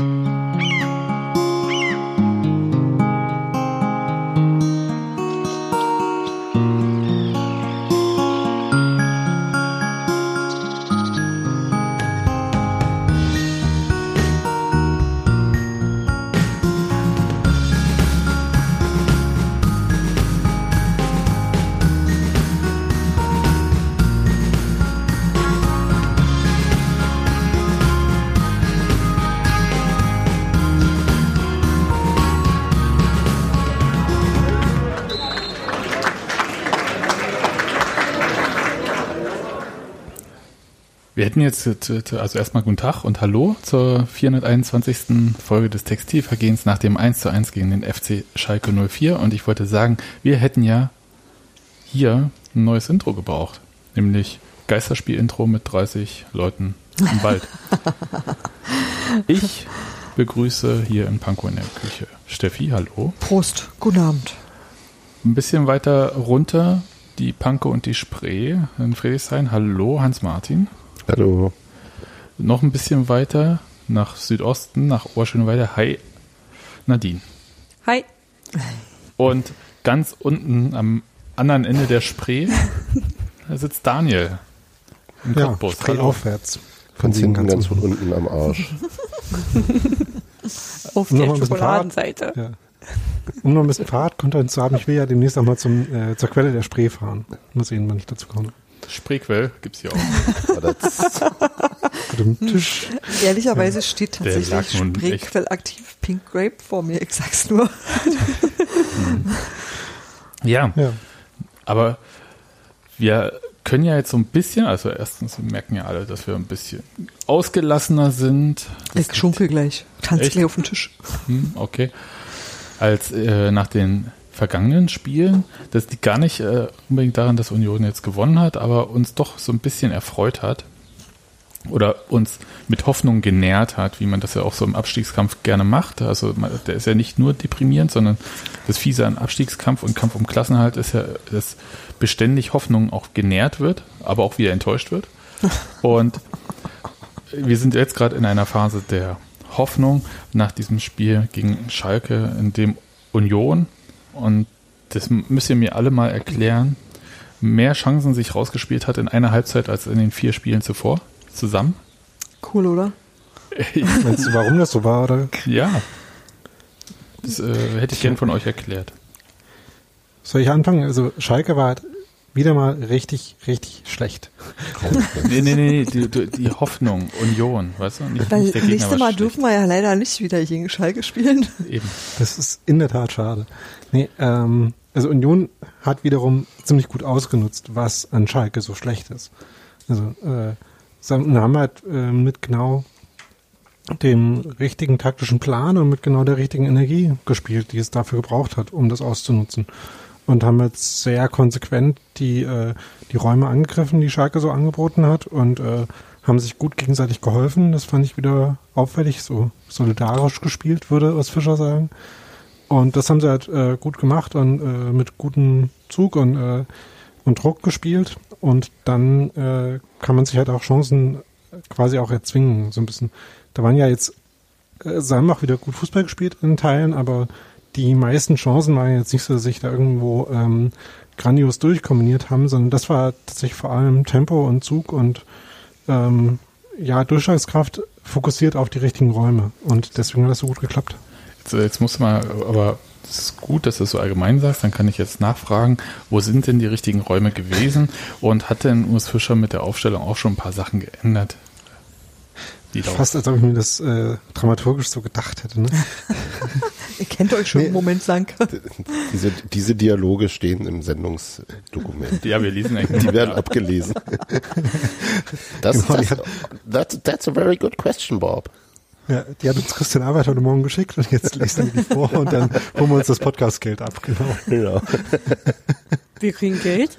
Wir hätten jetzt, also erstmal guten Tag und Hallo zur 421. Folge des Textilvergehens nach dem 1 zu 1 gegen den FC Schalke 04. Und ich wollte sagen, wir hätten ja hier ein neues Intro gebraucht. Nämlich Geisterspiel-Intro mit 30 Leuten im Wald. Ich begrüße hier in Pankow in der Küche Steffi, hallo. Prost, guten Abend. Ein bisschen weiter runter die Pankow und die Spree in Friedrichshain. Hallo, Hans-Martin. Hallo. Noch ein bisschen weiter nach Südosten, nach Ohrschönweide. Hi, Nadine. Hi. Und ganz unten am anderen Ende der Spree da sitzt Daniel. Im ja, Cottbus. Spree Hallo. aufwärts. Von hinten ganz von unten am Arsch. Auf der Schokoladenseite. Ja. Um noch ein bisschen Fahrradkontent zu haben, ich will ja demnächst auch mal zum, äh, zur Quelle der Spree fahren. Mal sehen, wann ich dazu komme. Spreequell gibt es hier auch. Tisch. Ehrlicherweise steht tatsächlich Spreequell aktiv Pink Grape vor mir, ich sag's nur. ja. ja. Aber wir können ja jetzt so ein bisschen, also erstens, wir merken ja alle, dass wir ein bisschen ausgelassener sind. Das ich schunkel gleich, tanze gleich auf den Tisch. Hm, okay. Als äh, nach den vergangenen Spielen. Das liegt gar nicht äh, unbedingt daran, dass Union jetzt gewonnen hat, aber uns doch so ein bisschen erfreut hat oder uns mit Hoffnung genährt hat, wie man das ja auch so im Abstiegskampf gerne macht. Also der ist ja nicht nur deprimierend, sondern das Fiese an Abstiegskampf und Kampf um Klassenhalt ist ja, dass beständig Hoffnung auch genährt wird, aber auch wieder enttäuscht wird. Und wir sind jetzt gerade in einer Phase der Hoffnung nach diesem Spiel gegen Schalke, in dem Union und das müsst ihr mir alle mal erklären, mehr Chancen sich rausgespielt hat in einer Halbzeit als in den vier Spielen zuvor zusammen. Cool, oder? Meinst du, warum das so war, oder? Ja. Das äh, hätte ich gern von euch erklärt. Soll ich anfangen? Also Schalke war wieder mal richtig, richtig schlecht. nee, nee, nee, die, die Hoffnung, Union, weißt du? Nicht, Weil nicht der nächste Mal dürfen wir ja leider nicht wieder gegen Schalke spielen. Eben. Das ist in der Tat schade. Nee, ähm, also Union hat wiederum ziemlich gut ausgenutzt, was an Schalke so schlecht ist. Also äh, haben halt äh, mit genau dem richtigen taktischen Plan und mit genau der richtigen Energie gespielt, die es dafür gebraucht hat, um das auszunutzen und haben jetzt sehr konsequent die, äh, die Räume angegriffen, die Schalke so angeboten hat und äh, haben sich gut gegenseitig geholfen. Das fand ich wieder auffällig, so solidarisch gespielt, würde Urs Fischer sagen. Und das haben sie halt äh, gut gemacht und äh, mit gutem Zug und, äh, und Druck gespielt. Und dann äh, kann man sich halt auch Chancen quasi auch erzwingen, so ein bisschen. Da waren ja jetzt, äh, sie haben auch wieder gut Fußball gespielt in Teilen, aber die meisten Chancen waren jetzt nicht so, dass sich da irgendwo ähm, grandios durchkombiniert haben, sondern das war tatsächlich vor allem Tempo und Zug und ähm, ja, Durchschlagskraft fokussiert auf die richtigen Räume und deswegen hat das so gut geklappt. Jetzt, jetzt muss man aber es ist gut, dass du es so allgemein sagst. Dann kann ich jetzt nachfragen, wo sind denn die richtigen Räume gewesen? Und hat denn Urs Fischer mit der Aufstellung auch schon ein paar Sachen geändert? Fast als ob ich mir das äh, dramaturgisch so gedacht hätte. Ne? Ihr kennt euch schon nee, einen Moment lang. Diese, diese Dialoge stehen im Sendungsdokument. Ja, wir lesen eigentlich. Die werden abgelesen. Das, genau, das, that's, that's a very good question, Bob. Ja, die hat uns Christian Arbeit heute Morgen geschickt und jetzt lesen wir die vor und dann holen wir uns das Podcastgeld ab. Genau. genau. Wir kriegen Geld.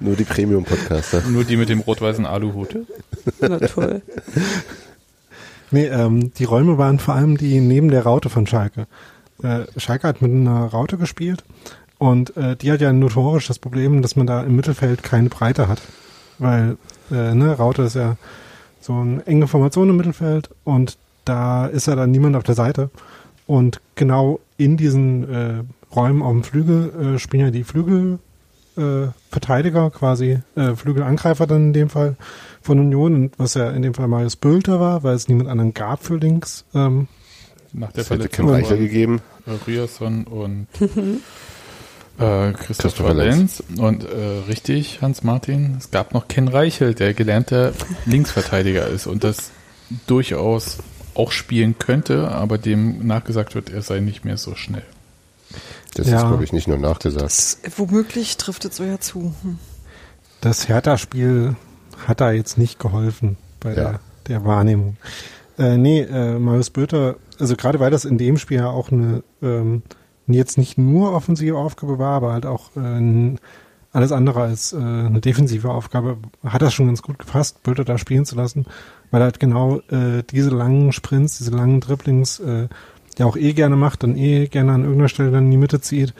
Nur die Premium-Podcaster. Nur die mit dem rot-weißen Aluhut. Na toll. Nee, ähm, die Räume waren vor allem die neben der Raute von Schalke. Äh, Schalke hat mit einer Raute gespielt und äh, die hat ja notorisch das Problem, dass man da im Mittelfeld keine Breite hat. Weil, äh, ne, Raute ist ja so eine enge Formation im Mittelfeld und da ist ja dann niemand auf der Seite. Und genau in diesen äh, Räumen auf dem Flügel äh, spielen ja die Flügel äh, Verteidiger, quasi äh, Flügelangreifer dann in dem Fall von Union, und was ja in dem Fall Marius Bülter war, weil es niemand anderen gab für links. Ähm, Nach der Verletzung Reicher gegeben. Riasson und äh, Christopher Lenz. Und äh, richtig, Hans-Martin, es gab noch Ken Reichel, der gelernter Linksverteidiger ist und das durchaus auch spielen könnte, aber dem nachgesagt wird, er sei nicht mehr so schnell. Das ja. ist, glaube ich, nicht nur nachgesagt. Das, womöglich trifft es so ja zu. Hm. Das Hertha-Spiel hat da jetzt nicht geholfen bei ja. der, der Wahrnehmung. Äh, nee, äh, Marius Böter, also gerade weil das in dem Spiel ja auch eine ähm, jetzt nicht nur offensive Aufgabe war, aber halt auch äh, alles andere als äh, eine defensive Aufgabe, hat das schon ganz gut gefasst, Böter da spielen zu lassen, weil er halt genau äh, diese langen Sprints, diese langen Dribblings äh, ja auch eh gerne macht, dann eh gerne an irgendeiner Stelle dann in die Mitte zieht.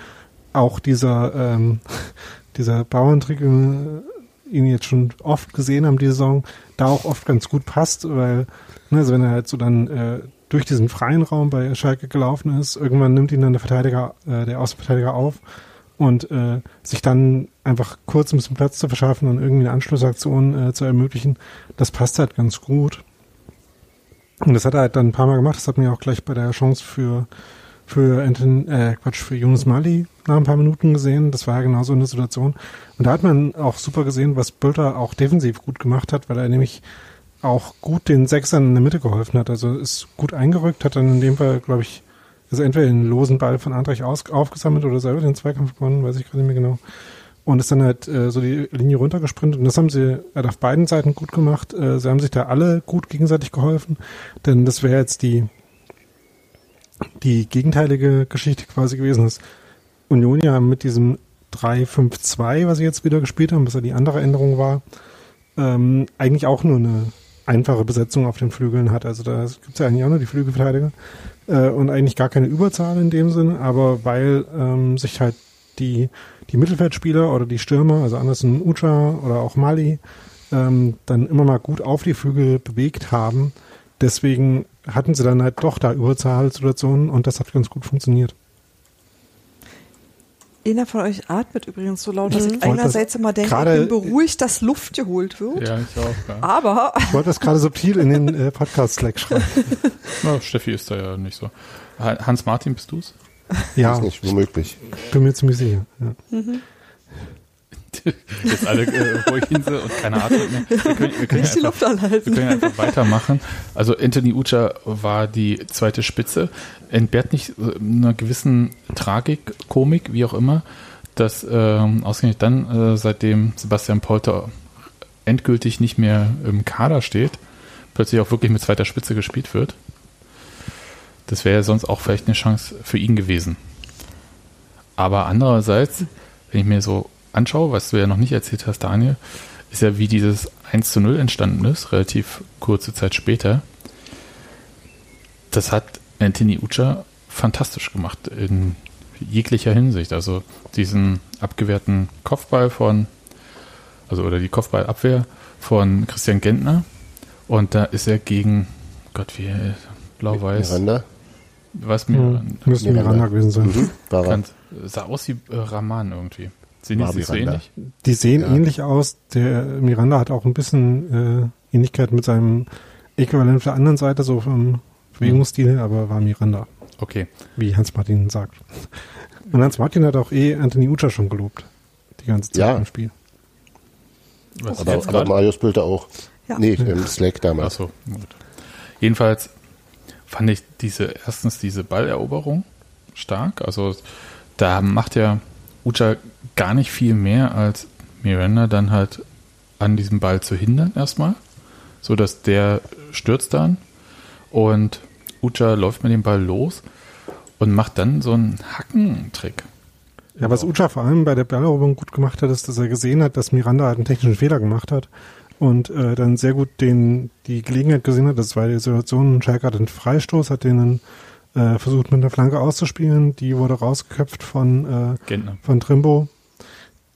Auch dieser, ähm, dieser Bauerntrick, ihn jetzt schon oft gesehen haben, die Saison, da auch oft ganz gut passt, weil, ne, also wenn er halt so dann äh, durch diesen freien Raum bei Schalke gelaufen ist, irgendwann nimmt ihn dann der Verteidiger, äh, der Außenverteidiger auf und äh, sich dann einfach kurz ein bisschen Platz zu verschaffen und irgendwie eine Anschlussaktion äh, zu ermöglichen, das passt halt ganz gut. Und das hat er halt dann ein paar Mal gemacht. Das hat mir auch gleich bei der Chance für für Anton, äh, Quatsch, für Yunus Mali nach ein paar Minuten gesehen. Das war ja genau so eine Situation. Und da hat man auch super gesehen, was Bülter auch defensiv gut gemacht hat, weil er nämlich auch gut den Sechsern in der Mitte geholfen hat. Also ist gut eingerückt, hat dann in dem Fall, glaube ich, also entweder den losen Ball von Andrich aus, aufgesammelt oder selber den Zweikampf gewonnen, weiß ich gerade nicht mehr genau und ist dann halt äh, so die Linie runtergesprintet. Und das haben sie halt auf beiden Seiten gut gemacht. Äh, sie haben sich da alle gut gegenseitig geholfen, denn das wäre jetzt die, die gegenteilige Geschichte quasi gewesen, dass Union ja mit diesem 3-5-2, was sie jetzt wieder gespielt haben, was ja die andere Änderung war, ähm, eigentlich auch nur eine einfache Besetzung auf den Flügeln hat. Also da gibt es ja eigentlich auch nur die Flügelverteidiger äh, und eigentlich gar keine Überzahl in dem Sinne, aber weil ähm, sich halt die die Mittelfeldspieler oder die Stürmer, also Anderson Ucha oder auch Mali, ähm, dann immer mal gut auf die Flügel bewegt haben. Deswegen hatten sie dann halt doch da Überzahlsituationen und das hat ganz gut funktioniert. Einer von euch atmet übrigens so laut, dass mhm. ich einerseits immer denke, ich bin beruhigt, dass Luft geholt wird. Ja, ich auch. Ja. Aber. Ich wollte das gerade subtil in den äh, Podcast-Slack schreiben. Na, Steffi ist da ja nicht so. Hans-Martin, bist du's? Ja. Ist nicht womöglich. Bin mir ziemlich sicher. Ja. Mhm. Jetzt alle äh, ruhig hinse und keine Atmung mehr. Wir können, wir können, ja einfach, wir können einfach weitermachen. Also Anthony Ucha war die zweite Spitze. Entbehrt nicht einer gewissen Tragik, Komik, wie auch immer, dass ähm, ausgerechnet dann, äh, seitdem Sebastian Polter endgültig nicht mehr im Kader steht, plötzlich auch wirklich mit zweiter Spitze gespielt wird. Das wäre ja sonst auch vielleicht eine Chance für ihn gewesen. Aber andererseits, wenn ich mir so anschaue, was du ja noch nicht erzählt hast, Daniel, ist ja, wie dieses 1 zu 0 entstanden ist, relativ kurze Zeit später. Das hat Anthony Ucha fantastisch gemacht in jeglicher Hinsicht. Also diesen abgewehrten Kopfball von, also oder die Kopfballabwehr von Christian Gentner. Und da ist er gegen, Gott, wie, blau-weiß. Miranda? Was mir. Hm, müsste Miranda gewesen sein. Mhm, kann, sah aus wie äh, Rahman irgendwie. Sehen die sich so ähnlich? Die sehen ja. ähnlich aus. Der Miranda hat auch ein bisschen äh, Ähnlichkeit mit seinem Äquivalent auf der anderen Seite, so vom Bewegungsstil, mhm. aber war Miranda. Okay. Wie Hans-Martin sagt. Und Hans-Martin hat auch eh Anthony Ucha schon gelobt. Die ganze Zeit ja. im Spiel. Was aber, aber Marius Bilder auch. Ja. Nee, im Slack damals. Ach so, gut. Jedenfalls fand ich diese, erstens diese Balleroberung stark. Also da macht ja Ucha gar nicht viel mehr als Miranda dann halt an diesem Ball zu hindern erstmal, so dass der stürzt dann und Ucha läuft mit dem Ball los und macht dann so einen Hackentrick. Ja, was Ucha vor allem bei der Balleroberung gut gemacht hat, ist, dass er gesehen hat, dass Miranda halt einen technischen Fehler gemacht hat und äh, dann sehr gut den die Gelegenheit gesehen hat, das war die Situation, Schalke hat einen Freistoß, hat den äh, versucht mit einer Flanke auszuspielen, die wurde rausgeköpft von, äh, von Trimbo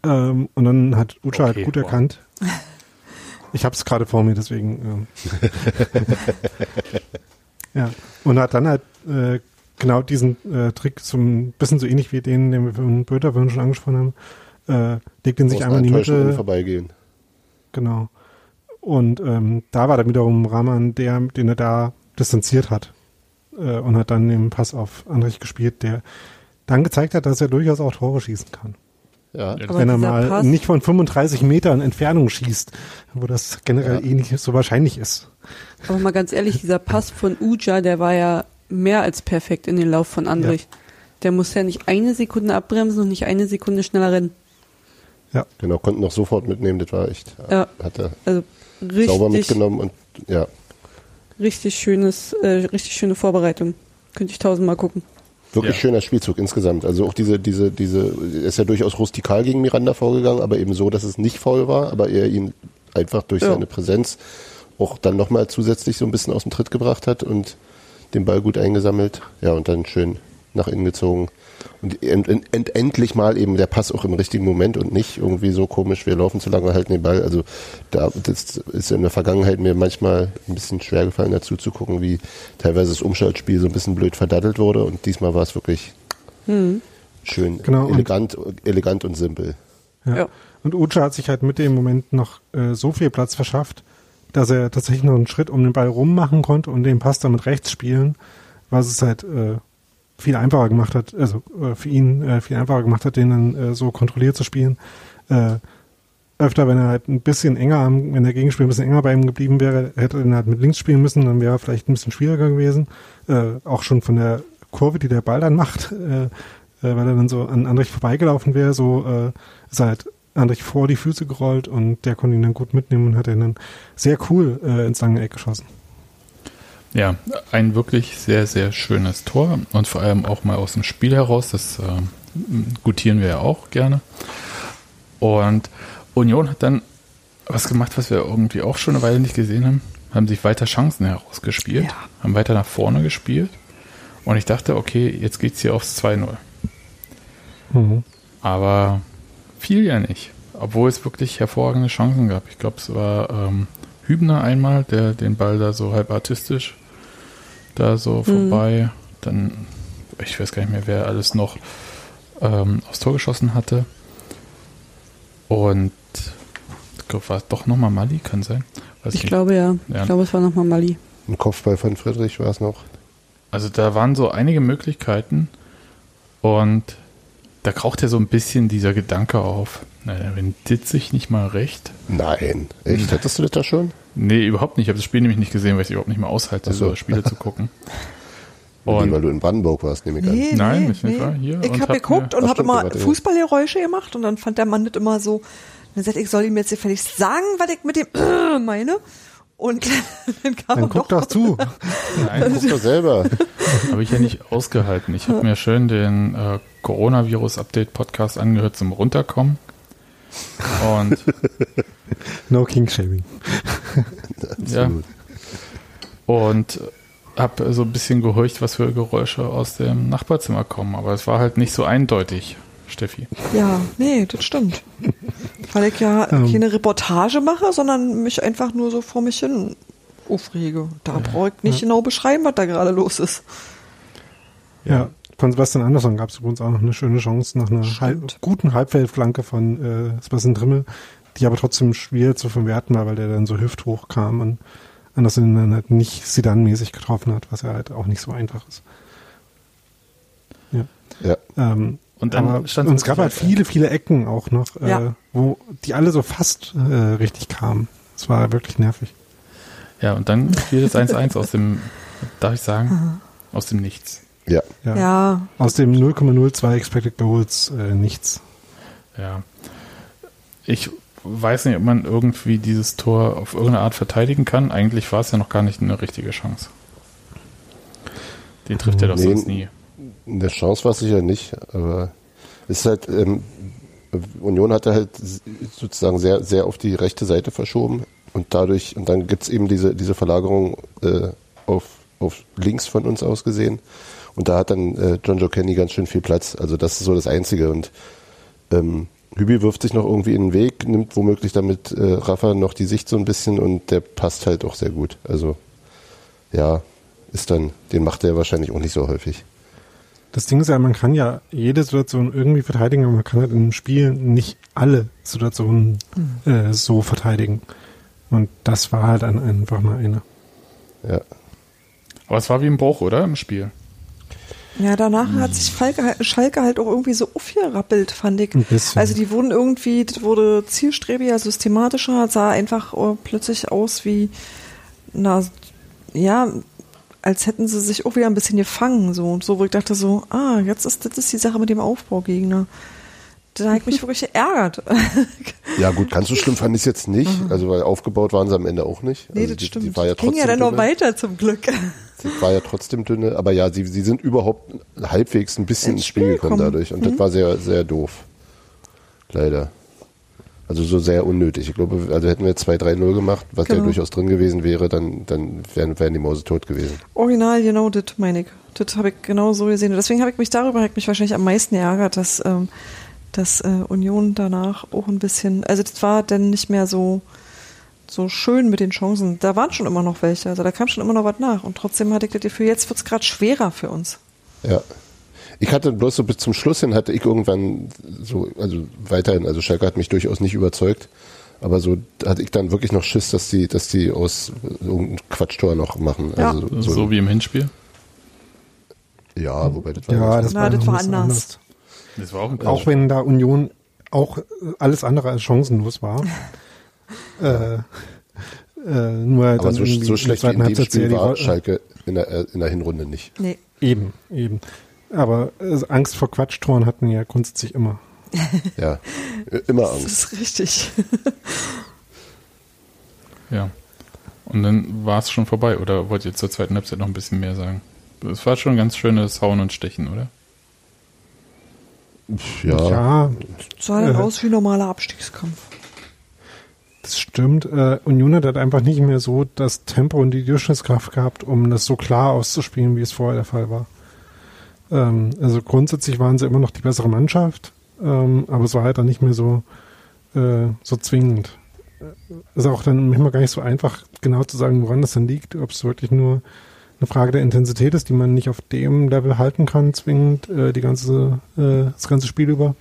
ähm, und dann hat Ucha halt okay, halt gut wow. erkannt. Ich habe es gerade vor mir, deswegen. Ähm. ja. Und hat dann halt äh, genau diesen äh, Trick zum bisschen so ähnlich wie den, den wir von Böter schon angesprochen haben, äh, legt den sich einmal in die Mitte. vorbeigehen. Genau. Und ähm, da war dann wiederum Rahman der, den er da distanziert hat äh, und hat dann den Pass auf Andrich gespielt, der dann gezeigt hat, dass er durchaus auch Tore schießen kann. Ja. Wenn er mal Pass nicht von 35 Metern Entfernung schießt, wo das generell ja. eh nicht so wahrscheinlich ist. Aber mal ganz ehrlich, dieser Pass von Uja, der war ja mehr als perfekt in den Lauf von Andrich. Ja. Der muss ja nicht eine Sekunde abbremsen und nicht eine Sekunde schneller rennen. Ja. Genau, konnten noch sofort mitnehmen, das war echt. Ja. Hat er also richtig, sauber mitgenommen und ja. Richtig schönes, äh, richtig schöne Vorbereitung. Könnte ich tausendmal gucken. Wirklich ja. schöner Spielzug insgesamt. Also auch diese, diese, diese, ist ja durchaus rustikal gegen Miranda vorgegangen, aber eben so, dass es nicht faul war, aber er ihn einfach durch ja. seine Präsenz auch dann nochmal zusätzlich so ein bisschen aus dem Tritt gebracht hat und den Ball gut eingesammelt. Ja, und dann schön nach innen gezogen. Und end, end, endlich mal eben der Pass auch im richtigen Moment und nicht irgendwie so komisch, wir laufen zu lange, halten den Ball. Also da das ist in der Vergangenheit mir manchmal ein bisschen schwer gefallen, dazu zu gucken, wie teilweise das Umschaltspiel so ein bisschen blöd verdattelt wurde. Und diesmal war es wirklich hm. schön, genau, elegant, und, elegant und simpel. Ja. ja. Und Ucha hat sich halt mit dem Moment noch äh, so viel Platz verschafft, dass er tatsächlich noch einen Schritt um den Ball rum machen konnte und den Pass dann mit rechts spielen, was es halt äh, viel einfacher gemacht hat, also äh, für ihn äh, viel einfacher gemacht hat, den dann äh, so kontrolliert zu spielen. Äh, öfter, wenn er halt ein bisschen enger, wenn der Gegenspieler ein bisschen enger bei ihm geblieben wäre, hätte er ihn halt mit links spielen müssen, dann wäre er vielleicht ein bisschen schwieriger gewesen. Äh, auch schon von der Kurve, die der Ball dann macht, äh, äh, weil er dann so an Andrich vorbeigelaufen wäre, so äh, ist er halt Andrich vor die Füße gerollt und der konnte ihn dann gut mitnehmen und hat ihn dann sehr cool äh, ins lange Eck geschossen. Ja, ein wirklich sehr, sehr schönes Tor und vor allem auch mal aus dem Spiel heraus. Das äh, gutieren wir ja auch gerne. Und Union hat dann was gemacht, was wir irgendwie auch schon eine Weile nicht gesehen haben. Haben sich weiter Chancen herausgespielt, ja. haben weiter nach vorne gespielt. Und ich dachte, okay, jetzt geht es hier aufs 2-0. Mhm. Aber fiel ja nicht. Obwohl es wirklich hervorragende Chancen gab. Ich glaube, es war ähm, Hübner einmal, der den Ball da so halb artistisch da so mhm. vorbei. Dann, ich weiß gar nicht mehr, wer alles noch ähm, aufs Tor geschossen hatte. Und ich glaube, war es doch nochmal Mali, kann sein. Weiß ich nicht. glaube ja. ja. Ich glaube, es war nochmal Mali. Ein Kopfball von Friedrich war es noch. Also da waren so einige Möglichkeiten und da kraucht ja so ein bisschen dieser Gedanke auf. Naja, wenn dit sich nicht mal recht. Nein, echt? Hättest du das da schon? Nee, überhaupt nicht. Ich habe das Spiel nämlich nicht gesehen, weil ich überhaupt nicht mehr aushalte, so. so Spiele zu gucken. Und nee, weil du in Brandenburg warst, nehme ich nee, an. Nein, nee, ich nee. war hier. Ich habe geguckt und habe immer Fußballgeräusche gemacht und dann fand der Mann das immer so, dann sagt, ich soll ihm jetzt gefälligst sagen, was ich mit dem äh, meine. Und dann kam dann guck doch zu. Nein, guck doch selber. Habe ich ja nicht ausgehalten. Ich habe mir schön den äh, Coronavirus-Update-Podcast angehört zum Runterkommen. Und no King Shaming. ja. Und habe so ein bisschen gehorcht, was für Geräusche aus dem Nachbarzimmer kommen. Aber es war halt nicht so eindeutig, Steffi. Ja, nee, das stimmt. Weil ich ja ähm. keine Reportage mache, sondern mich einfach nur so vor mich hin aufrege. Da ja. brauche ich nicht ja. genau beschreiben, was da gerade los ist. Ja, von Sebastian Andersson gab es übrigens auch noch eine schöne Chance nach einer halb, guten Halbfeldflanke von äh, Sebastian Drimmel, die aber trotzdem schwer zu verwerten war, weil der dann so hüfthoch kam und Anderson dann halt nicht Sidan-mäßig getroffen hat, was ja halt auch nicht so einfach ist. Ja. ja. Ähm, und dann aber, stand und es gab halt viele, viele Ecken auch noch, äh, ja. wo die alle so fast äh, richtig kamen. Es war wirklich nervig. Ja, und dann fiel das 1-1 aus dem, darf ich sagen, aus dem Nichts. Ja. ja. ja. Aus dem 0,02 Expected Goals äh, nichts. Ja. Ich weiß nicht, ob man irgendwie dieses Tor auf irgendeine Art verteidigen kann. Eigentlich war es ja noch gar nicht eine richtige Chance. Den trifft er doch nee, sonst nie. Eine Chance war es sicher nicht, aber es ist halt, ähm, Union hatte halt sozusagen sehr, sehr auf die rechte Seite verschoben und dadurch, und dann gibt es eben diese, diese Verlagerung äh, auf, auf links von uns aus gesehen. Und da hat dann äh, John Joe Kenny ganz schön viel Platz. Also das ist so das Einzige. Und ähm, Hübi wirft sich noch irgendwie in den Weg, nimmt womöglich damit äh, Rafa noch die Sicht so ein bisschen und der passt halt auch sehr gut. Also ja, ist dann, den macht er wahrscheinlich auch nicht so häufig. Das Ding ist ja, man kann ja jede Situation irgendwie verteidigen, aber man kann halt in einem Spiel nicht alle Situationen äh, so verteidigen. Und das war halt ein, einfach mal eine. Ja. Aber es war wie ein Bruch, oder? Im Spiel. Ja, danach hat sich Falke, halt- Schalke halt auch irgendwie so aufgerappelt, fand ich. Also die wurden irgendwie, das wurde zielstrebiger, systematischer, sah einfach äh, plötzlich aus wie, na, ja, als hätten sie sich auch wieder ein bisschen gefangen, so und so, wo ich dachte so, ah, jetzt ist das ist die Sache mit dem Aufbaugegner. Da habe ich mich wirklich geärgert. Ja gut, ganz so schlimm fand ich es jetzt nicht. Also weil aufgebaut waren sie am Ende auch nicht. nee, also das die, stimmt. Die war ja Ging ja trotzdem dann noch weiter zum Glück. Sie war ja trotzdem dünne, aber ja, sie, sie sind überhaupt halbwegs ein bisschen Ins Spiel gekommen kommen. dadurch. Und das war sehr, sehr doof. Leider. Also so sehr unnötig. Ich glaube, also hätten wir 2-3-0 gemacht, was ja Genau. durchaus drin gewesen wäre, dann, dann wären, wären die Mause tot gewesen. Original, genau das meine ich. Das habe ich genau so gesehen. Und deswegen habe ich mich darüber ich mich wahrscheinlich am meisten geärgert, dass, ähm, dass äh, Union danach auch ein bisschen, also das war dann nicht mehr so, so schön mit den Chancen. Da waren schon immer noch welche, also da kam schon immer noch was nach. Und trotzdem hatte ich das Gefühl, jetzt wird es gerade schwerer für uns. Ja. Ich hatte bloß so bis zum Schluss hin hatte ich irgendwann so, also weiterhin, also Schalke hat mich durchaus nicht überzeugt, aber so hatte ich dann wirklich noch Schiss, dass die, dass die aus irgendeinem Quatschtor noch machen. Ja. Also So, so, wie im Hinspiel. ja, wobei das war Ja, das Na, war, das noch war bisschen anders. Das war auch ein Auch wenn da Union auch alles andere als chancenlos war. äh, äh, nur aber dann so, so schlecht wie in dem Spiel war Schalke in der, äh, in der Hinrunde nicht. Nee. Eben, eben. Aber äh, Angst vor Quatschtoren hatten ja grundsätzlich immer. Ja, immer Das Angst. ist richtig. Ja. Und dann war es schon vorbei, oder wollt ihr zur zweiten Halbzeit noch ein bisschen mehr sagen? Es war schon ein ganz schönes Hauen und Stechen, oder? Ja, ja Es sah dann Äh. aus wie ein normaler Abstiegskampf. Das stimmt. Äh, Union hat einfach nicht mehr so das Tempo und die Durchschnittskraft gehabt, um das so klar auszuspielen, wie es vorher der Fall war. Ähm, also grundsätzlich waren sie immer noch die bessere Mannschaft, ähm, aber es war halt dann nicht mehr so, äh, so zwingend. Ist auch dann manchmal gar nicht so einfach, genau zu sagen, woran das dann liegt, ob es wirklich nur eine Frage der Intensität ist, die man nicht auf dem Level halten kann, zwingend äh, die ganze, äh, das ganze Spiel über.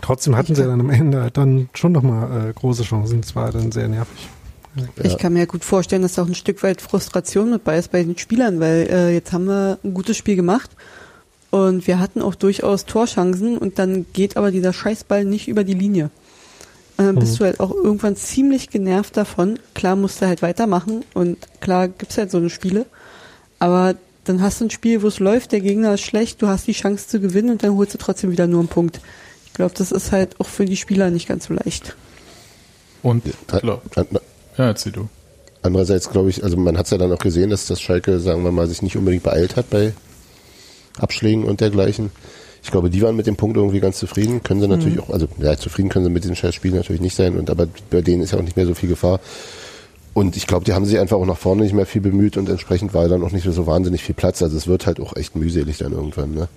Trotzdem hatten sie dann am Ende halt dann schon nochmal äh, große Chancen. Das war dann sehr nervig. Ich kann mir ja gut vorstellen, dass da auch ein Stück weit Frustration mit bei ist bei den Spielern, weil äh, jetzt haben wir ein gutes Spiel gemacht und wir hatten auch durchaus Torchancen und dann geht aber dieser Scheißball nicht über die Linie. Und dann bist du halt auch irgendwann ziemlich genervt davon. Klar musst du halt weitermachen und klar gibt's halt so eine Spiele, aber dann hast du ein Spiel, wo es läuft, der Gegner ist schlecht, du hast die Chance zu gewinnen und dann holst du trotzdem wieder nur einen Punkt. Ich glaube, das ist halt auch für die Spieler nicht ganz so leicht. Und, klar. ja, erzähl du. Andererseits glaube ich, also man hat es ja dann auch gesehen, dass das Schalke, sagen wir mal, sich nicht unbedingt beeilt hat bei Abschlägen und dergleichen. Ich glaube, die waren mit dem Punkt irgendwie ganz zufrieden. Können sie natürlich auch, also ja, zufrieden können sie mit diesem Scheißspiel natürlich nicht sein, und aber bei denen ist ja auch nicht mehr so viel Gefahr. Und ich glaube, die haben sich einfach auch nach vorne nicht mehr viel bemüht und entsprechend war dann auch nicht mehr so wahnsinnig viel Platz. Also es wird halt auch echt mühselig dann irgendwann, ne?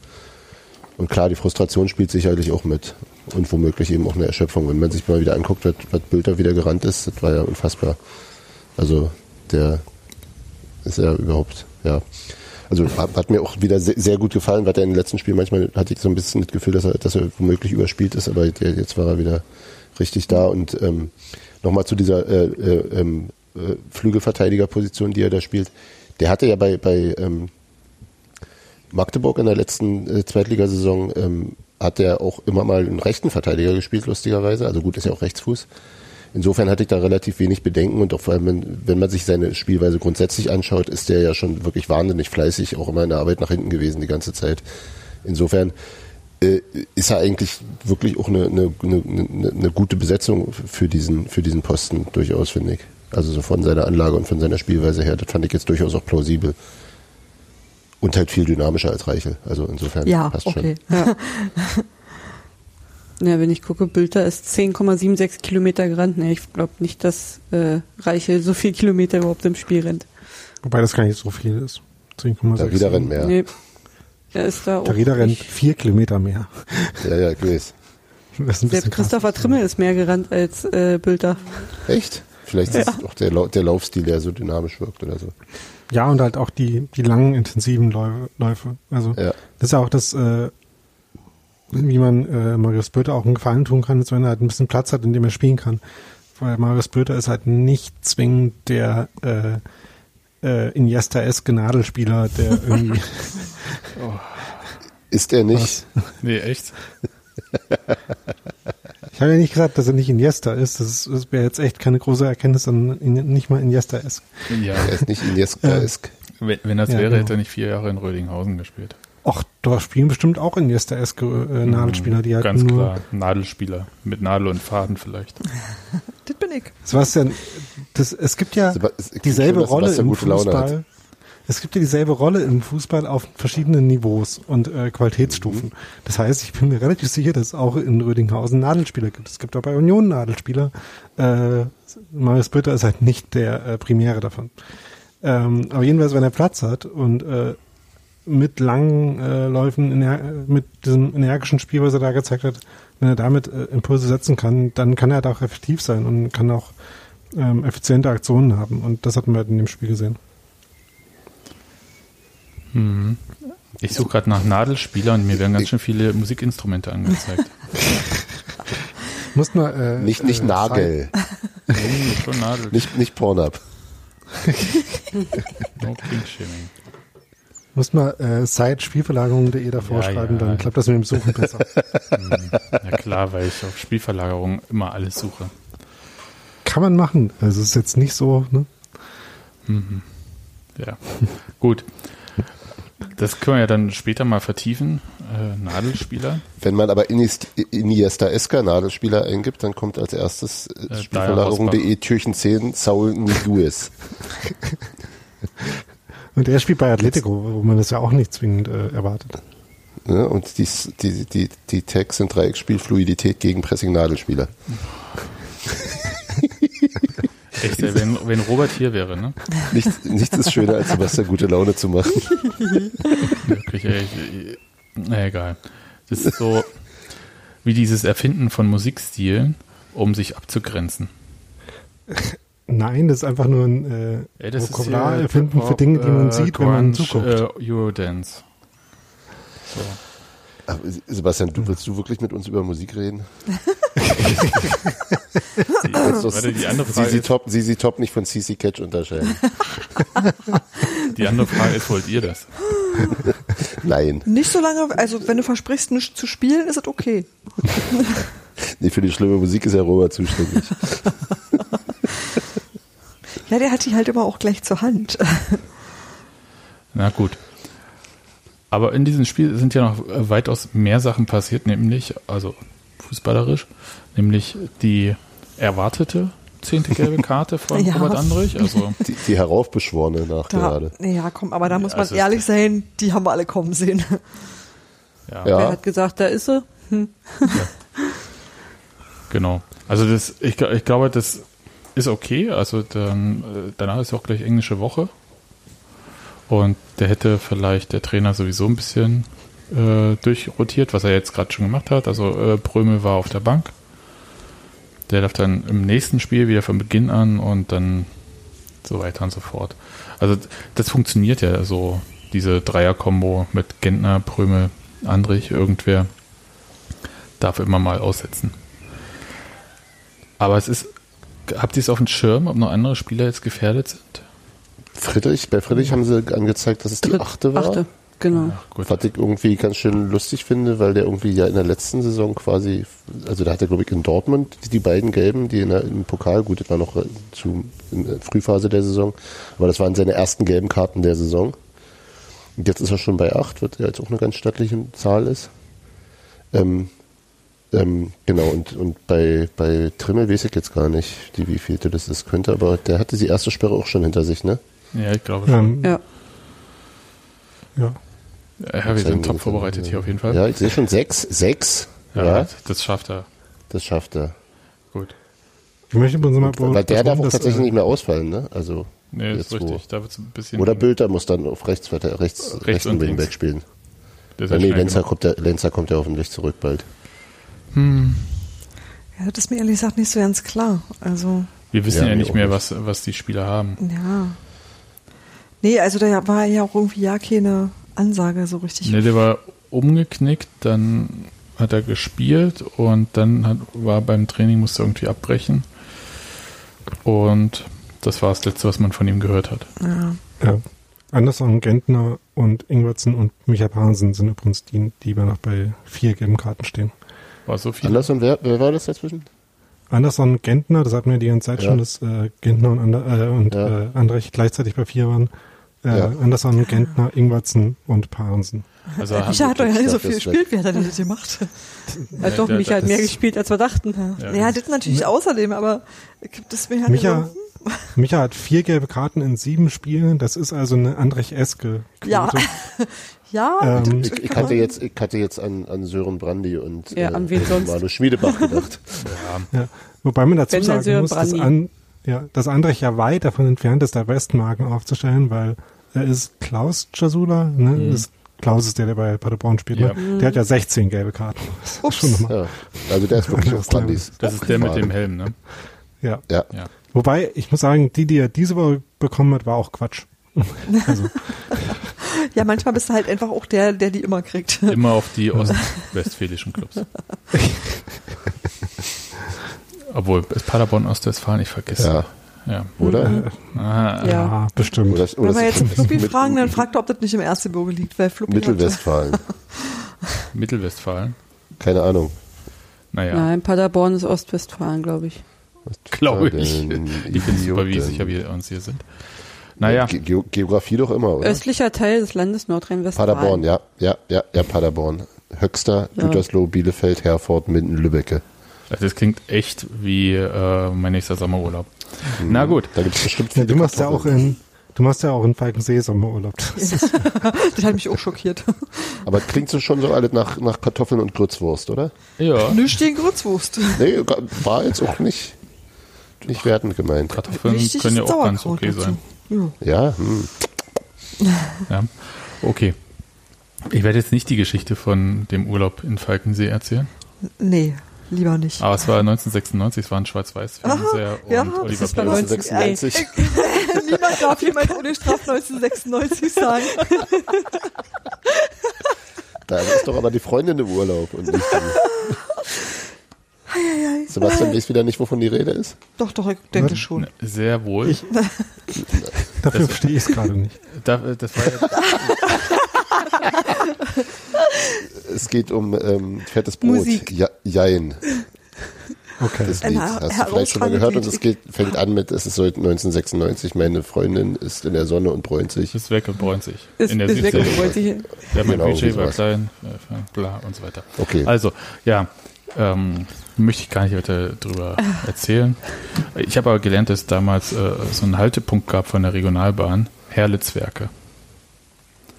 Und klar, die Frustration spielt sicherlich auch mit. Und womöglich eben auch eine Erschöpfung. Wenn man sich mal wieder anguckt, was, was Bülter wieder gerannt ist, das war ja unfassbar. Also der ist ja überhaupt, ja. Also hat, mir auch wieder sehr, sehr gut gefallen, was er in den letzten Spielen manchmal hatte ich so ein bisschen das Gefühl, dass er, dass er womöglich überspielt ist, aber jetzt war er wieder richtig da. Und ähm, nochmal zu dieser äh, äh, ähm, äh, Flügelverteidigerposition, die er da spielt. Der hatte ja bei, bei ähm, Magdeburg in der letzten äh, Zweitligasaison ähm, hat er auch immer mal einen rechten Verteidiger gespielt, lustigerweise. Also gut, ist ja auch Rechtsfuß. Insofern hatte ich da relativ wenig Bedenken und auch vor allem, wenn, wenn man sich seine Spielweise grundsätzlich anschaut, ist der ja schon wirklich wahnsinnig fleißig, auch immer in der Arbeit nach hinten gewesen die ganze Zeit. Insofern äh, ist er eigentlich wirklich auch eine, eine, eine, eine, gute Besetzung für diesen, für diesen Posten durchaus, finde ich. Also so von seiner Anlage und von seiner Spielweise her, das fand ich jetzt durchaus auch plausibel. Und halt viel dynamischer als Reichel. Also insofern Ja, passt okay. schon. Ja. ja, wenn ich gucke, Bülter ist 10,76 Kilometer gerannt. Nee, ich glaube nicht, dass äh, Reiche so viel Kilometer überhaupt im Spiel rennt. Wobei das gar nicht so viel ist. 10,6. Da wieder rennt mehr. Nee. Er ist da Der Rieder rennt vier Kilometer mehr. Ja, ja, ich weiß. Das ist ein Selbst Christopher krass. Trimmel ist mehr gerannt als äh, Bülter. Echt? Vielleicht ist es auch der, Lau der Laufstil, der so dynamisch wirkt oder so. Ja, und halt auch die, die langen, intensiven Läufe. Also Ja. das ist ja auch das, äh, wie man äh, Marius Böter auch einen Gefallen tun kann, ist, wenn er halt ein bisschen Platz hat, in dem er spielen kann. Weil Marius Böter ist halt nicht zwingend der äh, äh, Iniesta-eske Nadelspieler, der irgendwie Ist er nicht? Nee, echt? Ich habe ja nicht gesagt, dass er nicht Iniesta ist. Das, ist- das wäre jetzt echt keine große Erkenntnis, sondern in, nicht mal Iniesta ist. Ja. Er ist nicht Iniesta-esk. Wenn, wenn das Ja, wäre, genau. hätte er nicht vier Jahre in Rödinghausen gespielt. Och, da spielen bestimmt auch Iniesta-eske äh, Nadelspieler, die halt Ganz nur. klar. Nadelspieler. Mit Nadel und Faden vielleicht. Das bin ich. Sebastian, das, es gibt ja Seba- es klingt dieselbe dass Rolle Sebastian im gute Laune hat. Fußball. Es gibt ja dieselbe Rolle im Fußball auf verschiedenen Niveaus und äh, Qualitätsstufen. Mhm. Das heißt, ich bin mir relativ sicher, dass es auch in Rödinghausen Nadelspieler gibt. Es gibt auch bei Union Nadelspieler. Äh, Marius Bötter ist halt nicht der äh, Primäre davon. Ähm, aber jedenfalls, wenn er Platz hat und äh, mit langen äh, Läufen, ener mit diesem energischen Spiel, was er da gezeigt hat, wenn er damit äh, Impulse setzen kann, dann kann er halt auch effektiv sein und kann auch ähm, effiziente Aktionen haben. Und das hat man halt in dem Spiel gesehen. Mhm. Ich suche gerade nach Nadelspieler und mir werden ganz schön viele Musikinstrumente angezeigt. Muss mal, äh, Nicht, nicht äh, Nagel. Nee, schon Nadel. Nicht, nicht Pornhub. No King-Shaming. Muss mal äh, Site-Spielverlagerung.de davor Ja, schreiben, ja. dann klappt das mit dem Suchen besser. Na klar, weil ich auf Spielverlagerung immer alles suche. Kann man machen. Also es ist jetzt nicht so, ne? Ja, gut. Das können wir ja dann später mal vertiefen. Äh, Nadelspieler. Wenn man aber Iniest- Iniesta-esker Nadelspieler eingibt, dann kommt als erstes äh, Äh, Spielverlagerung.de Türchen 10 Saul Niguez. Und er spielt bei Atletico, wo man das ja auch nicht zwingend äh, erwartet. Ja, und die, die, die, die Tags sind Dreiecksspiel, gegen Pressing-Nadelspieler. Echt, ey, wenn, wenn Robert hier wäre, ne? Nichts, nichts ist schöner, als Sebastian gute Laune zu machen. Wirklich, ey, ich, na egal. Das ist so wie dieses Erfinden von Musikstilen, um sich abzugrenzen. Nein, das ist einfach nur ein äh, Ey, das ist Vokabular erfinden für Dinge, die man äh, sieht, wenn man Grunge, zuguckt. Äh, Eurodance. So. Aber Sebastian, du willst du wirklich mit uns über Musik reden? Die, warte, die andere Frage Sisi ist, Top, Sisi Top nicht von CC Catch unterscheiden. die andere Frage ist, wollt ihr das? Nein. Nicht so lange, also wenn du versprichst, nicht zu spielen, ist es okay. Nee, für die schlimme Musik ist ja Robert zuständig. Ja, der hat die halt immer auch gleich zur Hand. Na gut. Aber in diesem Spiel sind ja noch äh, weitaus mehr Sachen passiert, nämlich, also fußballerisch, nämlich die erwartete zehnte gelbe Karte von Ja. Robert Andrich. Also Die, die heraufbeschworene Da, Nachgerade. ja, komm, aber da muss man Also- ehrlich sein, die haben wir alle kommen sehen. ja, Ja. Wer hat gesagt, da ist sie? genau. Also das, ich, ich glaube, das ist okay. Also dann, äh, danach ist ja auch gleich englische Woche. Und der hätte vielleicht der Trainer sowieso ein bisschen äh, durchrotiert, was er jetzt gerade schon gemacht hat. Also äh, Prömel war auf der Bank. Der darf dann im nächsten Spiel wieder von Beginn an und dann so weiter und so fort. Also das funktioniert ja so, diese Dreier-Kombo mit Gentner, Prömel, Andrich, irgendwer darf immer mal aussetzen. Aber es ist, habt ihr es auf dem Schirm, ob noch andere Spieler jetzt gefährdet sind? Friedrich, bei Friedrich haben sie angezeigt, dass es die Dritt- achte war. Achte, genau. Ach, gut. Was ich irgendwie ganz schön lustig finde, weil der irgendwie ja in der letzten Saison quasi, also da hat er glaube ich in Dortmund die, die beiden gelben, die in der, im Pokal, gut, das war noch äh, zu, in der Frühphase der Saison, aber das waren seine ersten gelben Karten der Saison. Und jetzt ist er schon bei acht, was ja jetzt auch eine ganz stattliche Zahl ist. Ähm, ähm, genau, und, und bei, bei Trimmel weiß ich jetzt gar nicht, die wie vielte das ist, könnte, aber der hatte die erste Sperre auch schon hinter sich, ne? Ja, ich glaube schon. Ähm, Ja. ja. Ja, wir sind top vorbereitet hier auf jeden Fall. Ja, ich sehe schon sechs. Sechs. Ja, Ja, das schafft er. das schafft er. Gut. Ich möchte übrigens mal Weil der darf auch tatsächlich äh, nicht mehr ausfallen, ne? Also Nee, das ist wo- richtig. Da wird es ein bisschen. Oder Bülter muss dann auf rechts weiter, rechts, Rechts rechten und spielen. Ja, nee, Lenzer kommt, der, Lenzer kommt ja hoffentlich zurück bald. Hm, Ja, das ist mir ehrlich gesagt nicht so ganz klar. Also, wir wissen Ja, ja, nicht mehr, nicht. was, was die Spieler haben. ja. Nee, also da war ja auch irgendwie ja keine Ansage so richtig. Ne, der war umgeknickt, dann hat er gespielt und dann hat, war beim Training, musste er irgendwie abbrechen. Und das war das Letzte, was man von ihm gehört hat. Ja. Ja. Anderson, Gentner und Ingwertsen und Michael Pahnsen sind übrigens die, die wir noch bei vier gelben Karten stehen. War so viel. Anderson, wer, wer war das dazwischen? Anderson, Gentner, das hatten wir die ganze Zeit Ja. schon, dass äh, Gentner und, Ander, äh, und Ja. äh, Andrech gleichzeitig bei vier waren. Äh, Ja. Anderson, Gentner, Ingwertsen und Pahnsen. Also Micha hat doch ja nicht so viel gespielt, wie hat er denn das gemacht? Er hat doch der- Micha hat mehr gespielt, als wir dachten. Ja. Ja, das natürlich außerdem, aber gibt es mir halt Micha, hat vier gelbe Karten in sieben Spielen. Das ist also eine Andrech-eske Quote. Ja. Ja, Ähm, Ich, ich hatte jetzt, ich hatte jetzt an, an Sören Brandy und Ja, an wen sonst? Manu Schmiedebach gedacht. Ja. Wobei man dazu Wenn, sagen muss, dass, an, ja, dass Andrech ja weit davon entfernt ist, da Westmarken aufzustellen, weil er ist Klaus Jasula, ne? Mhm. Ist, Klaus ist der, der bei Paderborn spielt. Ja. Ne? Der hat ja 16 gelbe Karten. Das ist Ups. schon nochmal. Ja. Also der ist wirklich auf Brandys. Das ist der mit dem Helm, ne? Ja. Ja. Ja. Wobei, ich muss sagen, die, die er diese Woche bekommen hat, war auch Quatsch. Also, ja, manchmal bist du halt einfach auch der, der die immer kriegt. Immer auf die ostwestfälischen Clubs. Obwohl, ist Paderborn Ostwestfalen, ich vergesse. Ja. Ja. Oder? Ah, Ja. ja, bestimmt. Oder, oder Wenn wir jetzt Fluppi fragen, dann fragt er, ob das nicht im Erzgebirge liegt, weil Fluppi Mittelwestfalen. Mittelwestfalen. Keine Ahnung. Naja, Nein, Paderborn ist Ostwestfalen, glaube ich. glaube ich. Ich bin super, wie sicher wir uns hier sind. Naja, Ge Ge Geografie doch immer, oder? Östlicher Teil des Landes Nordrhein-Westfalen. Paderborn, ja, ja, ja, ja, Paderborn. Höxter, Ja. Gütersloh, Bielefeld, Herford, Minden, Lübbecke. Also das klingt echt wie äh, mein nächster Sommerurlaub. Na gut, Da gibt es bestimmt Ja, viele du machst ja auch in, du machst ja auch in Falkensee Sommerurlaub. Das ist, Das hat mich auch schockiert. Aber klingt so schon so alles nach, nach Kartoffeln und Grützwurst, oder? ja, Nicht gegen Grützwurst. Nee, war jetzt auch nicht, nicht wertend gemeint. Kartoffeln Wichtig können ja auch ganz okay dazu. sein. Ja. Ja, hm. Ja, okay. Ich werde jetzt nicht die Geschichte von dem Urlaub in Falkensee erzählen, Nee, lieber nicht. aber es war 1996, es war ein Schwarz-Weiß-Fernseher und ja, Oliver das ist bei Platt. 1996. Niemand darf jemals ohne Straf 1996 sagen. Da ist doch aber die Freundin im Urlaub und nicht die. Sebastian weiß wieder nicht, wovon die Rede ist. Doch, doch, ich denke schon. Sehr wohl. Ich- dafür verstehe ich es gerade nicht. Da, das war ja, Es geht um ähm, fettes Brot. Musik. Ja, Jein. Okay. Das Lied. her- Hast du vielleicht schon mal gehört und es geht, fängt an mit, es ist so 1996, meine Freundin ist in der Sonne und bräunt sich. ist weg und bräunt sich. Ist, in der ist weg und wollte sich, Ja, mein Genau, Budget war sowas. klein, bla und so weiter. Okay. Also, ja, ähm, möchte ich gar nicht weiter drüber erzählen. Ich habe aber gelernt, dass es damals äh, so einen Haltepunkt gab von der Regionalbahn, Herlitzwerke.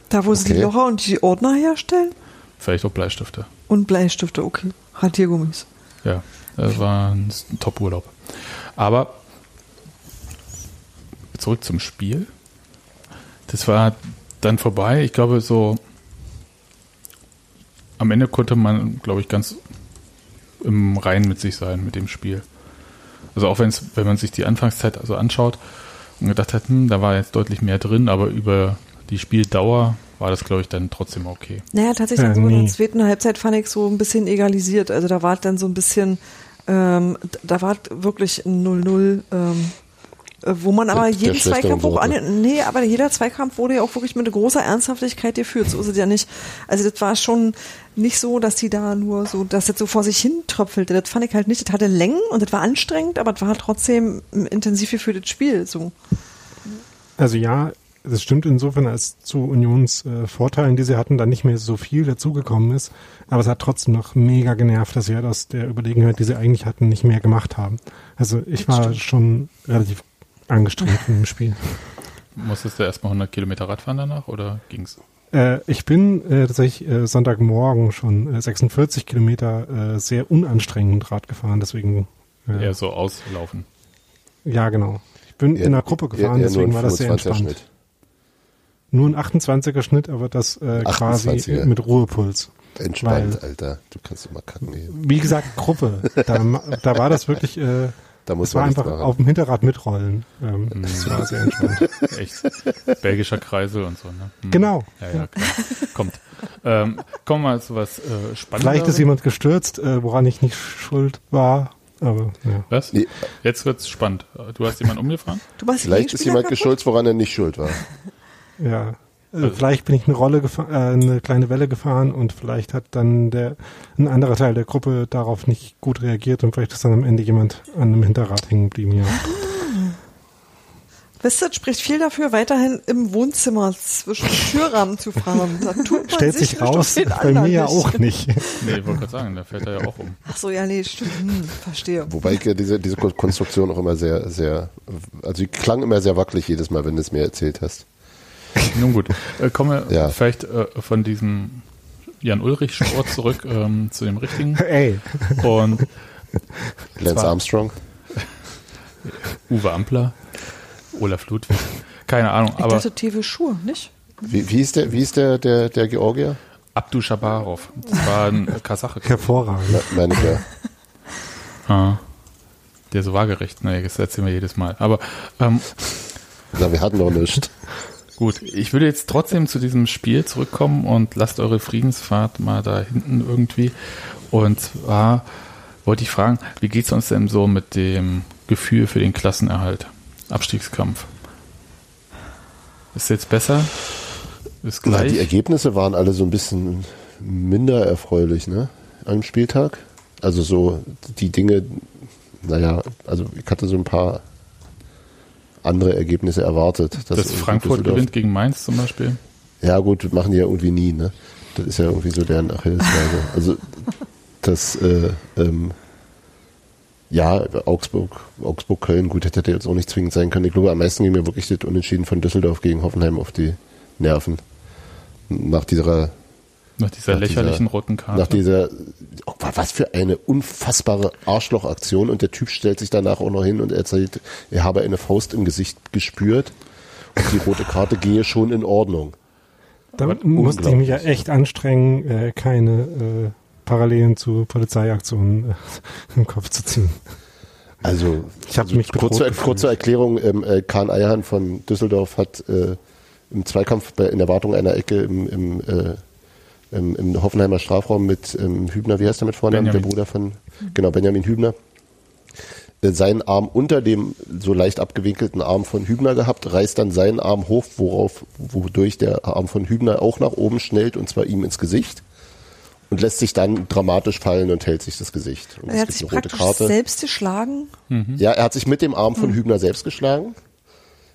Da, wo sie die Okay. Locher und die Ordner herstellen? Vielleicht auch Bleistifte. Und Bleistifte, okay. Radiergummis. Ja, das war ein, Top-Urlaub. Aber zurück zum Spiel. Das war dann vorbei. Ich glaube, so am Ende konnte man, glaube ich, ganz im Reinen mit sich sein mit dem Spiel. Also auch wenn es, wenn man sich die Anfangszeit also anschaut und gedacht hat, hm, da war jetzt deutlich mehr drin, aber über die Spieldauer war das, glaube ich, dann trotzdem okay. Naja, tatsächlich Äh, so in nee. der zweiten Halbzeit fand ich so ein bisschen egalisiert. Also da war es dann so ein bisschen, ähm, da war es wirklich ein 0-0, ähm, äh, wo man aber jeden Zweikampf auch an, nee, aber jeder Zweikampf wurde ja auch wirklich mit großer Ernsthaftigkeit geführt. So ist es ja nicht. Also das war schon nicht so, dass die da nur so, dass das so vor sich hin tröpfelte. Das fand ich halt nicht. Das hatte Längen und das war anstrengend, aber das war trotzdem intensiv geführtes Spiel. So. Also ja, das stimmt insofern, als zu Unions äh, Vorteilen, die sie hatten, dann nicht mehr so viel dazugekommen ist. Aber es hat trotzdem noch mega genervt, dass sie halt aus der Überlegenheit, die sie eigentlich hatten, nicht mehr gemacht haben. Also ich war schon relativ angestrengt dem Spiel. Musstest du erstmal 100 Kilometer Radfahren danach oder ging's? Äh, ich bin äh, tatsächlich äh, Sonntagmorgen schon äh, 46 Kilometer äh, sehr unanstrengend Rad gefahren, deswegen äh, Eher so auslaufen. ja genau. Ich bin in einer Gruppe gefahren, Eher- eher nur deswegen war das sehr 25er entspannt. Schnitt. Nur ein 28er Schnitt, aber das äh, quasi 28er. mit Ruhepuls. Entspannt, Weil- Alter. Du kannst mal kacken gehen. Wie gesagt, Gruppe. Da, da war das wirklich, äh, Da muss war man nichts einfach machen. auf dem Hinterrad mitrollen. Ähm, Das war sehr entspannt. Echt. Belgischer Kreisel und so, ne? Hm. Genau. Ja, ja, klar. Kommt. Ähm, kommen wir mal zu was äh, Spannendes. Vielleicht ist jemand gestürzt, äh, woran ich nicht schuld war. Aber ja. Was? Nee. Jetzt wird's spannend. Du hast jemanden umgefahren? Du Vielleicht ist Gegenspieler jemand kaputt? woran er nicht schuld war. Ja. Äh, vielleicht bin ich eine Rolle gefa- äh, eine kleine Welle gefahren und vielleicht hat dann der ein anderer Teil der Gruppe darauf nicht gut reagiert und vielleicht ist dann am Ende jemand an einem Hinterrad hängen geblieben. Ja. Wisst ihr, es spricht viel dafür, weiterhin im Wohnzimmer zwischen Türrahmen zu fahren. Da tut man Stellt sich nicht raus, bei mir ja auch nicht. Nee, ich wollte gerade sagen, da fällt er ja auch um. Ach so, ja, nee, stimmt. Hm, verstehe. Wobei ich ja diese, diese Kon- Konstruktion auch immer sehr, sehr, also die klang immer sehr wackelig jedes Mal, wenn du es mir erzählt hast. Nun gut, äh, kommen wir Ja. vielleicht äh, von diesem Jan-Ulrich-Sport zurück ähm, zu dem richtigen. Ey, Und Lance Zwar- Armstrong. Uwe Ampler, Olaf Ludwig, keine Ahnung, Ich aber dachte, TV Schuhe, nicht? Wie, wie ist der, wie ist der, der, der Georgier? Abdu Shabarov, das war ein Kasache. hervorragend. Me- Meine ich ja. Ah, der so waagerecht, naja, das erzählen wir jedes Mal. Aber ähm, Na, wir hatten noch nichts. Gut, ich würde jetzt trotzdem zu diesem Spiel zurückkommen und lasst eure Friedensfahrt mal da hinten irgendwie. Und zwar wollte ich fragen, wie geht's uns denn so mit dem Gefühl für den Klassenerhalt? Abstiegskampf. Ist jetzt besser? Ist gleich? die Ergebnisse waren alle so ein bisschen minder erfreulich, ne? Am Spieltag. Also so die Dinge, naja, also ich hatte so ein paar andere Ergebnisse erwartet. dass Dass Frankfurt gewinnt gegen Mainz zum Beispiel? Ja gut, machen die ja irgendwie nie, ne? Das ist ja irgendwie so deren Achillesferse. Also das, äh, ähm, ja, Augsburg, Augsburg, Köln, gut, hätte jetzt auch nicht zwingend sein können. Ich glaube, am meisten ging mir wirklich das Unentschieden von Düsseldorf gegen Hoffenheim auf die Nerven. Nach dieser, Nach dieser Nach lächerlichen dieser- roten Karte. nach dieser, oh, was für eine unfassbare Arschlochaktion und der Typ stellt sich danach auch noch hin und erzählt, er habe eine Faust im Gesicht gespürt und die rote Karte gehe schon in Ordnung. Da musste ich mich ja echt anstrengen, äh, keine äh, Parallelen zu Polizeiaktionen äh, im Kopf zu ziehen. Also, Ich habe mich bedroht kurze, kurze Erklärung, ähm, äh, Kahn Eierhan von Düsseldorf hat äh, im Zweikampf bei, in der Wartung einer Ecke im, im, äh, im, im Hoffenheimer Strafraum mit ähm, Hübner, wie heißt der mit Vornamen? Benjamin. Der Bruder von, genau, Benjamin Hübner, äh, seinen Arm unter dem so leicht abgewinkelten Arm von Hübner gehabt, reißt dann seinen Arm hoch, worauf, wodurch der Arm von Hübner auch nach oben schnellt und zwar ihm ins Gesicht und lässt sich dann dramatisch fallen und hält sich das Gesicht. Und Er hat sich eine rote praktisch Karte. selbst geschlagen. Ja, er hat sich mit dem Arm von Hübner selbst geschlagen.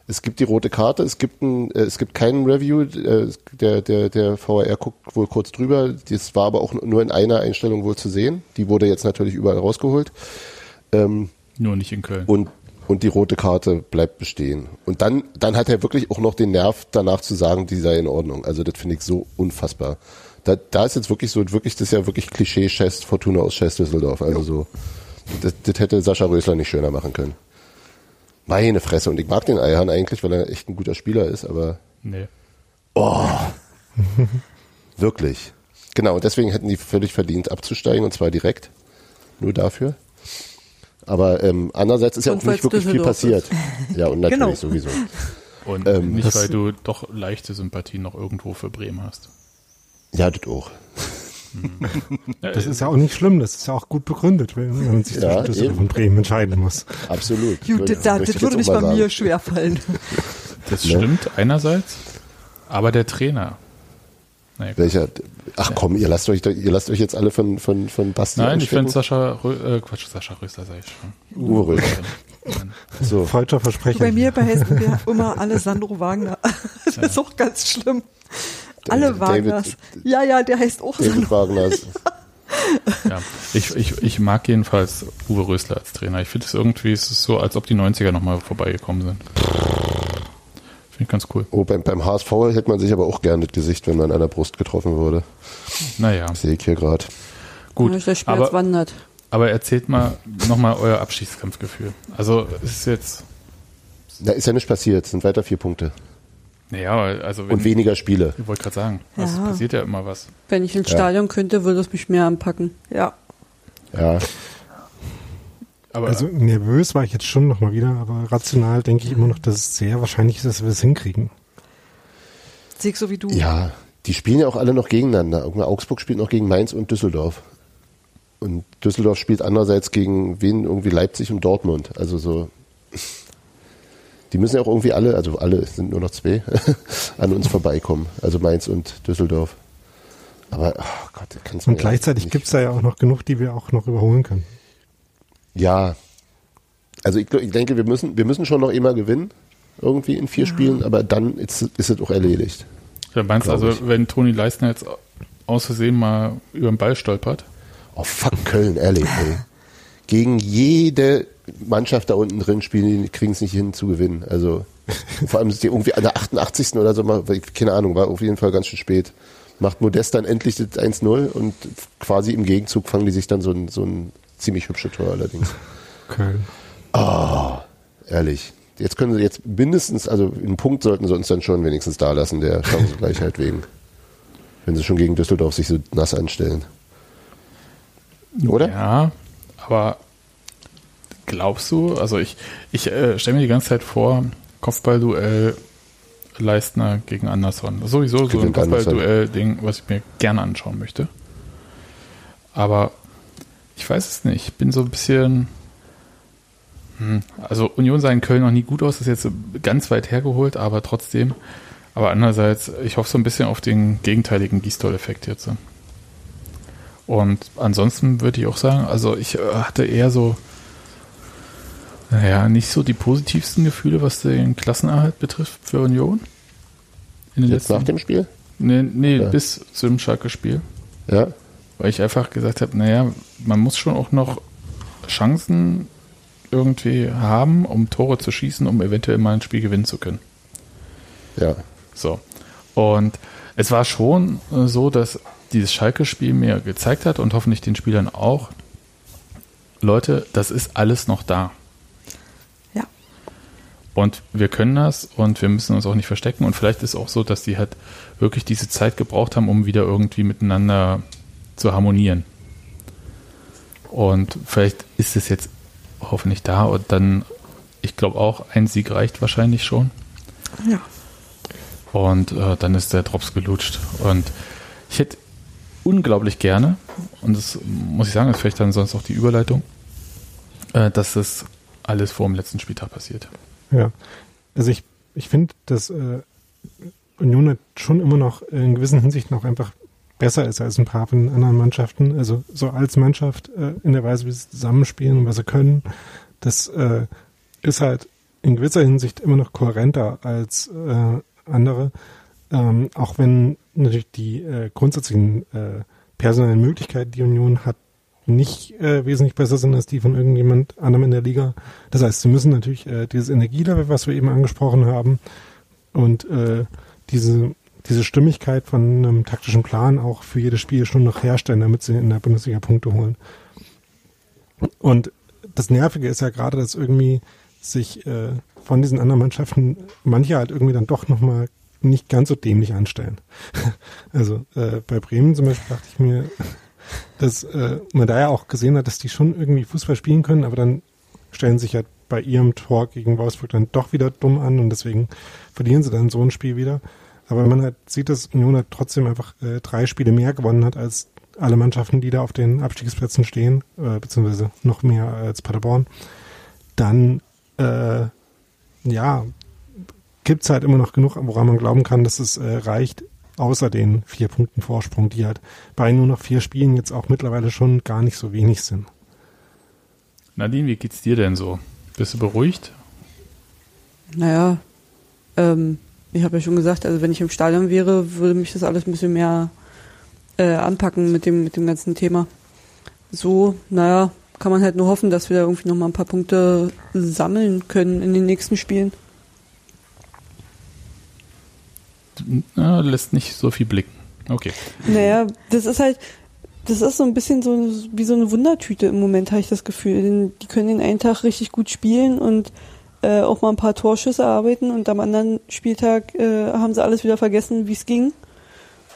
Es gibt die rote Karte, es gibt ein, äh, es gibt keinen Review, äh, der, der, der VAR guckt wohl kurz drüber. Das war aber auch nur in einer Einstellung wohl zu sehen. Die wurde jetzt natürlich überall rausgeholt. Ähm, Nur nicht in Köln. und, und die rote Karte bleibt bestehen. Und dann, dann hat er wirklich auch noch den Nerv danach zu sagen, die sei in Ordnung. Also das finde ich so unfassbar. Da, da ist jetzt wirklich so, wirklich, das ist ja wirklich Klischee-Chest Fortuna aus Chest Düsseldorf. Also so, das, das hätte Sascha Rösler nicht schöner machen können. Meine Fresse. Und ich mag den Eihahn eigentlich, weil er echt ein guter Spieler ist, aber Nee. wirklich. Genau, und deswegen hätten die völlig verdient abzusteigen und zwar direkt. Nur dafür. Aber ähm, andererseits ist ja Und auch nicht wirklich viel passiert. Ja, und natürlich Genau. sowieso. Und Ähm, nicht, weil du doch leichte Sympathie noch irgendwo für Bremen hast. Ja, das auch. Das ist ja auch nicht schlimm, das ist ja auch gut begründet, wenn man sich Ja, zwischen Düsseldorf und Bremen entscheiden muss. Absolut. Gut, das, das, das würde nicht bei mir schwerfallen. Das Ne? stimmt einerseits, aber der Trainer. Naja. Welcher? Ach komm, ihr lasst euch, ihr lasst euch jetzt alle von von von Basti Nein, ich finde Sascha, Rö äh, Quatsch, Sascha Röster sag ich schon. Uwe Rösler. So. Falscher Versprecher. Bei mir beheißen wir immer Alessandro Wagner. Das ist auch ganz schlimm. Alle David- Wagners. Ja, ja, der heißt auch David Sandro. Wagner. Ja, ich, ich, ich mag jedenfalls Uwe Rösler als Trainer. Ich finde es irgendwie, es ist so, als ob die 90er nochmal vorbeigekommen sind. Finde ich ganz cool. Oh, beim, beim HSV hätte man sich aber auch gerne das Gesicht, wenn man an der Brust getroffen wurde. Naja, Sehe ich hier gerade. gut. Der Schmerz Aber, wandert. aber erzählt mal nochmal euer Abschiedskampfgefühl. Also es ist jetzt, Da ist ja nichts passiert, es sind weiter vier Punkte. Naja, also wenn, und weniger Spiele. ich wollte gerade sagen, es Ja. passiert ja immer was. Wenn ich ins Ja. Stadion könnte, würde es mich mehr anpacken. Ja. Ja, Aber Also nervös war ich jetzt schon nochmal wieder, aber rational denke ich immer noch, dass es sehr wahrscheinlich ist, dass wir es hinkriegen. Sieg so wie du. ja, die spielen ja auch alle noch gegeneinander. Irgendwann Augsburg spielt noch gegen Mainz und Düsseldorf. Und Düsseldorf spielt andererseits gegen wen? Irgendwie Leipzig und Dortmund. Also so. Die müssen ja auch irgendwie alle, also alle es sind nur noch zwei, an uns vorbeikommen. Also Mainz und Düsseldorf. Aber, ach Gott, kannst du Und gleichzeitig gibt's da ja auch noch genug, die wir auch noch überholen können. Ja. Also ich, ich denke, wir müssen, wir müssen schon noch immer gewinnen. Irgendwie in vier Spielen, aber dann ist, ist es auch erledigt. ja, meinst du also, ich. wenn Toni Leistner jetzt aus Versehen mal über den Ball stolpert, Oh fuck Köln, ehrlich, ey. Gegen jede Mannschaft da unten drin spielen, die kriegen es nicht hin zu gewinnen. Also vor allem sind die irgendwie an der 88. oder so, mal, keine Ahnung, war auf jeden Fall ganz schön spät. Macht Modest dann endlich das 1-0 und quasi im Gegenzug fangen die sich dann so ein, so ein ziemlich hübsches Tor allerdings. Köln. Ehrlich. Jetzt können sie jetzt mindestens, also einen Punkt sollten sie uns dann schon wenigstens da lassen, der Chancengleichheit wegen. Wenn sie schon gegen Düsseldorf sich so nass anstellen. Oder? Ja, aber glaubst du, also ich, ich äh, stelle mir die ganze Zeit vor, Kopfballduell Leistner gegen Anderson. Das ist sowieso so ein Gewinnt Anderson. Kopfballduell-Ding, was ich mir gerne anschauen möchte. Aber ich weiß es nicht. Ich bin so ein bisschen. Hm, also Union sah in Köln noch nie gut aus, das ist jetzt ganz weit hergeholt, aber trotzdem. Aber andererseits, ich hoffe so ein bisschen auf den gegenteiligen Gießdoll-Effekt jetzt. Und ansonsten würde ich auch sagen, also ich äh, hatte eher so, naja, nicht so die positivsten Gefühle, was den Klassenerhalt betrifft für Union. In den Jetzt nach dem Spiel? Nee, nee Ja. bis zum Schalke-Spiel. Ja. Weil ich einfach gesagt habe, naja, man muss schon auch noch Chancen irgendwie haben, um Tore zu schießen, um eventuell mal ein Spiel gewinnen zu können. Ja. So. Und es war schon äh, so, dass dieses Schalke-Spiel mir gezeigt hat und hoffentlich den Spielern auch, Leute, das ist alles noch da. Und wir können das und wir müssen uns auch nicht verstecken. Und vielleicht ist auch so, dass die halt wirklich diese Zeit gebraucht haben, um wieder irgendwie miteinander zu harmonieren. Und vielleicht ist es jetzt hoffentlich da und dann, ich glaube auch, ein Sieg reicht wahrscheinlich schon. Ja. Und äh, dann ist der Drops gelutscht. Und ich hätte unglaublich gerne, und das muss ich sagen, ist vielleicht dann sonst auch die Überleitung, äh, dass das alles vor dem letzten Spieltag passiert. Ja. Also ich, ich finde, dass äh, Union schon immer noch in gewissen Hinsichten auch einfach besser ist als ein paar von anderen Mannschaften. Also so als Mannschaft äh, in der Weise, wie sie zusammenspielen und was sie können, das äh, ist halt in gewisser Hinsicht immer noch kohärenter als äh, andere. Ähm, auch wenn natürlich die äh, grundsätzlichen äh, personellen Möglichkeiten, die Union hat, nicht äh, wesentlich besser sind als die von irgendjemand anderem in der Liga. Das heißt, sie müssen natürlich äh, dieses Energielevel, was wir eben angesprochen haben, und äh, diese, diese Stimmigkeit von einem taktischen Plan auch für jedes Spiel schon noch herstellen, damit sie in der Bundesliga Punkte holen. Und das Nervige ist ja gerade, dass irgendwie sich äh, von diesen anderen Mannschaften manche halt irgendwie dann doch nochmal nicht ganz so dämlich anstellen. also äh, bei Bremen zum Beispiel dachte ich mir, dass äh, man da ja auch gesehen hat, dass die schon irgendwie Fußball spielen können, aber dann stellen sich ja bei ihrem Tor gegen Wolfsburg dann doch wieder dumm an und deswegen verlieren sie dann so ein Spiel wieder. Aber man halt sieht, dass Union halt trotzdem einfach äh, drei Spiele mehr gewonnen hat als alle Mannschaften, die da auf den Abstiegsplätzen stehen, äh, beziehungsweise noch mehr als Paderborn. Dann äh, ja, gibt's halt immer noch genug, woran man glauben kann, dass es äh, reicht, außer den vier Punkten Vorsprung, die halt bei nur noch vier Spielen jetzt auch mittlerweile schon gar nicht so wenig sind. Nadine, wie geht's dir denn so? Bist du beruhigt? Naja, ähm, ich habe ja schon gesagt, also wenn ich im Stadion wäre, würde mich das alles ein bisschen mehr äh, anpacken mit dem, mit dem ganzen Thema. So, naja, kann man halt nur hoffen, dass wir da irgendwie nochmal ein paar Punkte sammeln können in den nächsten Spielen. Na, lässt nicht so viel blicken. Okay. Naja, das ist halt, das ist so ein bisschen so wie so eine Wundertüte im Moment, habe ich das Gefühl. Die können den einen Tag richtig gut spielen und äh, auch mal ein paar Torschüsse erarbeiten und am anderen Spieltag äh, haben sie alles wieder vergessen, wie es ging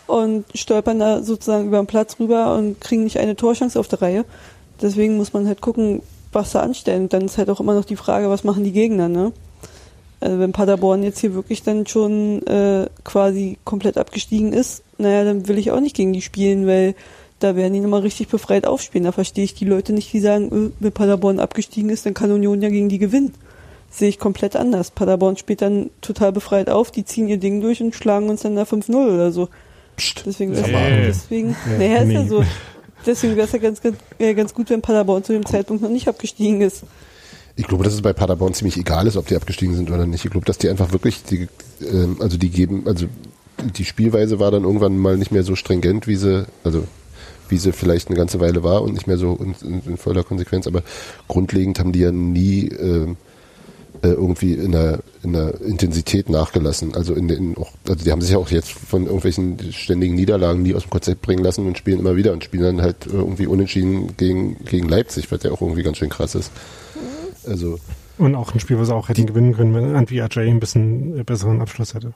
und stolpern da sozusagen über den Platz rüber und kriegen nicht eine Torchance auf der Reihe. Deswegen muss man halt gucken, was sie anstellen. Und dann ist halt auch immer noch die Frage, was machen die Gegner, ne? Also wenn Paderborn jetzt hier wirklich dann schon äh, quasi komplett abgestiegen ist, naja, dann will ich auch nicht gegen die spielen, weil da werden die nochmal richtig befreit aufspielen. Da verstehe ich die Leute nicht, die sagen, äh, wenn Paderborn abgestiegen ist, dann kann Union ja gegen die gewinnen. Sehe ich komplett anders. Paderborn spielt dann total befreit auf, die ziehen ihr Ding durch und schlagen uns dann da 5-0 oder so. Psst. Deswegen, das, aber- deswegen, Ja, naja, ist ja nee. so. Deswegen wäre es ja ganz, ganz, äh, ganz gut, wenn Paderborn zu dem Zeitpunkt noch nicht abgestiegen ist. Ich glaube, dass es bei Paderborn ziemlich egal ist, ob die abgestiegen sind oder nicht. Ich glaube, dass die einfach wirklich, die, ähm, also die geben, also die Spielweise war dann irgendwann mal nicht mehr so stringent, wie sie, also wie sie vielleicht eine ganze Weile war und nicht mehr so in, in, in voller Konsequenz, aber grundlegend haben die ja nie ähm, äh, irgendwie in der, in der Intensität nachgelassen. Also in den auch, also die haben sich ja auch jetzt von irgendwelchen ständigen Niederlagen nie aus dem Konzept bringen lassen und spielen immer wieder und spielen dann halt irgendwie unentschieden gegen, gegen Leipzig, was ja auch irgendwie ganz schön krass ist. Also Und auch ein Spiel, was sie auch hätten gewinnen können, wenn Antwi Ajay ein bisschen äh, besseren Abschluss hätte.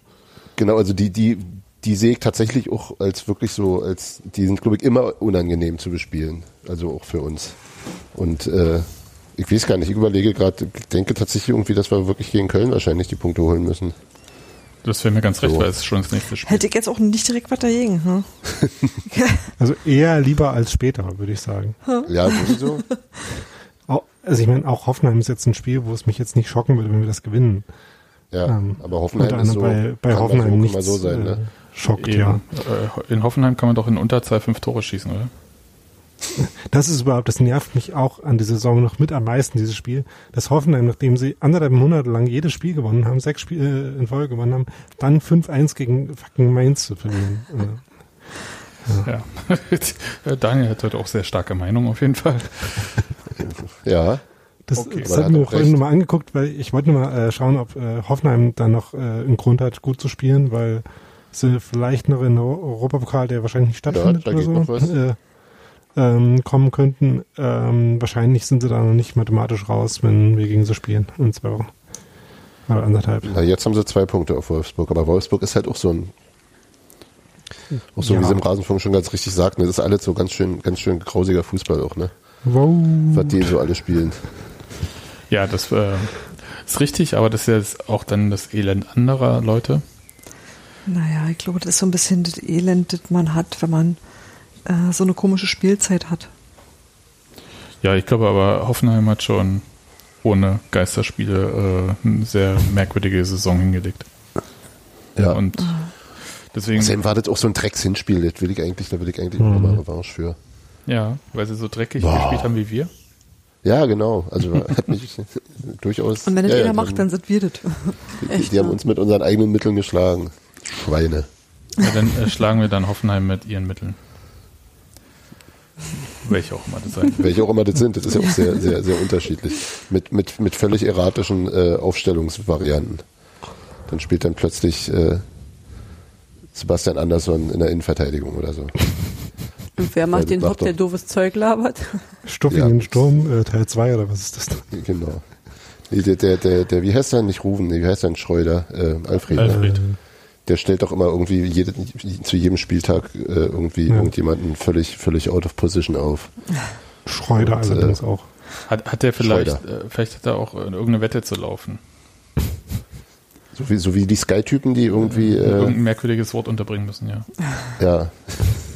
Genau, also die, die, die sehe ich tatsächlich auch als wirklich so, als die sind, glaube ich, immer unangenehm zu bespielen. Also auch für uns. Und äh, ich weiß gar nicht, ich überlege gerade, ich denke tatsächlich irgendwie, dass wir wirklich gegen Köln wahrscheinlich die Punkte holen müssen. Das wäre mir ganz recht, So. weil es ist schon das nächste Spiel. Hätte ich jetzt auch nicht direkt was dagegen. Hm? Also eher lieber als später, würde ich sagen. Ja, sowieso. Also ich meine, auch Hoffenheim ist jetzt ein Spiel, wo es mich jetzt nicht schocken würde, wenn wir das gewinnen. Ja, Ähm, aber Hoffenheim ist so, bei, bei kann Hoffenheim so, nicht kann mal so sein, ne? schockt, Eben, ja. äh, In Hoffenheim kann man doch in Unterzahl fünf Tore schießen, oder? Das ist überhaupt, das nervt mich auch an der Saison noch mit am meisten, dieses Spiel. Das Hoffenheim, nachdem sie anderthalb Monate lang jedes Spiel gewonnen haben, sechs Spiele in Folge gewonnen haben, dann 5-1 gegen fucking Mainz zu verlieren. Äh, Ja. Äh, Daniel hat heute auch sehr starke Meinung auf jeden Fall. Ja, Das, Okay. das Aber hat hat mir auch vorhin nochmal angeguckt, weil ich wollte nur mal äh, schauen, ob äh, Hoffenheim da noch äh, einen Grund hat, gut zu spielen, weil sie vielleicht noch in den Eu- Europapokal, der wahrscheinlich nicht stattfindet da oder geht so, noch was. Äh, ähm, kommen könnten. Ähm, wahrscheinlich sind sie da noch nicht mathematisch raus, wenn wir gegen sie spielen in zwei Wochen. Oder anderthalb. na, jetzt haben sie zwei Punkte auf Wolfsburg, aber Wolfsburg ist halt auch so ein, auch so Ja. wie sie im Rasenfunk schon ganz richtig sagten, das ist alles so ganz schön, ganz schön grausiger Fußball auch, ne? Wow. Was die so alle spielen. Ja, das äh, ist richtig, aber das ist ja jetzt auch dann das Elend anderer Leute. Naja, ich glaube, das ist so ein bisschen das Elend, das man hat, wenn man äh, so eine komische Spielzeit hat. Ja, ich glaube aber, Hoffenheim hat schon ohne Geisterspiele äh, eine sehr merkwürdige Saison hingelegt. Ja. Und deswegen, Außerdem war das auch so ein Drecks-Hinspiel, das will ich eigentlich, da will ich eigentlich Mhm. nochmal Revanche für. Ja, weil sie so dreckig Boah. gespielt haben wie wir. Ja, genau. Also hat mich durchaus. Und wenn das ja, jeder ja, macht, die dann haben- sind wir das. die, echt, die haben uns mit unseren eigenen Mitteln geschlagen. Schweine. Ja, dann äh, schlagen wir dann Hoffenheim mit ihren Mitteln. Welche auch immer das sein. Welche auch immer das sind, das ist ja auch sehr, sehr, sehr unterschiedlich. Mit, mit, mit völlig erratischen äh, Aufstellungsvarianten. Dann spielt dann plötzlich äh, Sebastian Andersson in der Innenverteidigung oder so. Und wer macht den Haupt, der doofes Zeug labert? Stuffingen Ja. Sturm, äh, Teil 2 oder was ist das? Genau. Nee, Der, der, der, der, wie heißt er? Nicht Ruven, nee, wie heißt er? denn? Schreuder? Äh, Alfred. Alfred. Der stellt doch immer irgendwie jede, zu jedem Spieltag äh, irgendwie Ja. irgendjemanden völlig, völlig out of position auf. Schreuder Und, allerdings äh, auch. Hat, hat der vielleicht, äh, vielleicht hat er auch äh, irgendeine Wette zu laufen. So wie, so wie die Sky-Typen, die irgendwie, äh, Irgendein merkwürdiges Wort unterbringen müssen, ja. ja,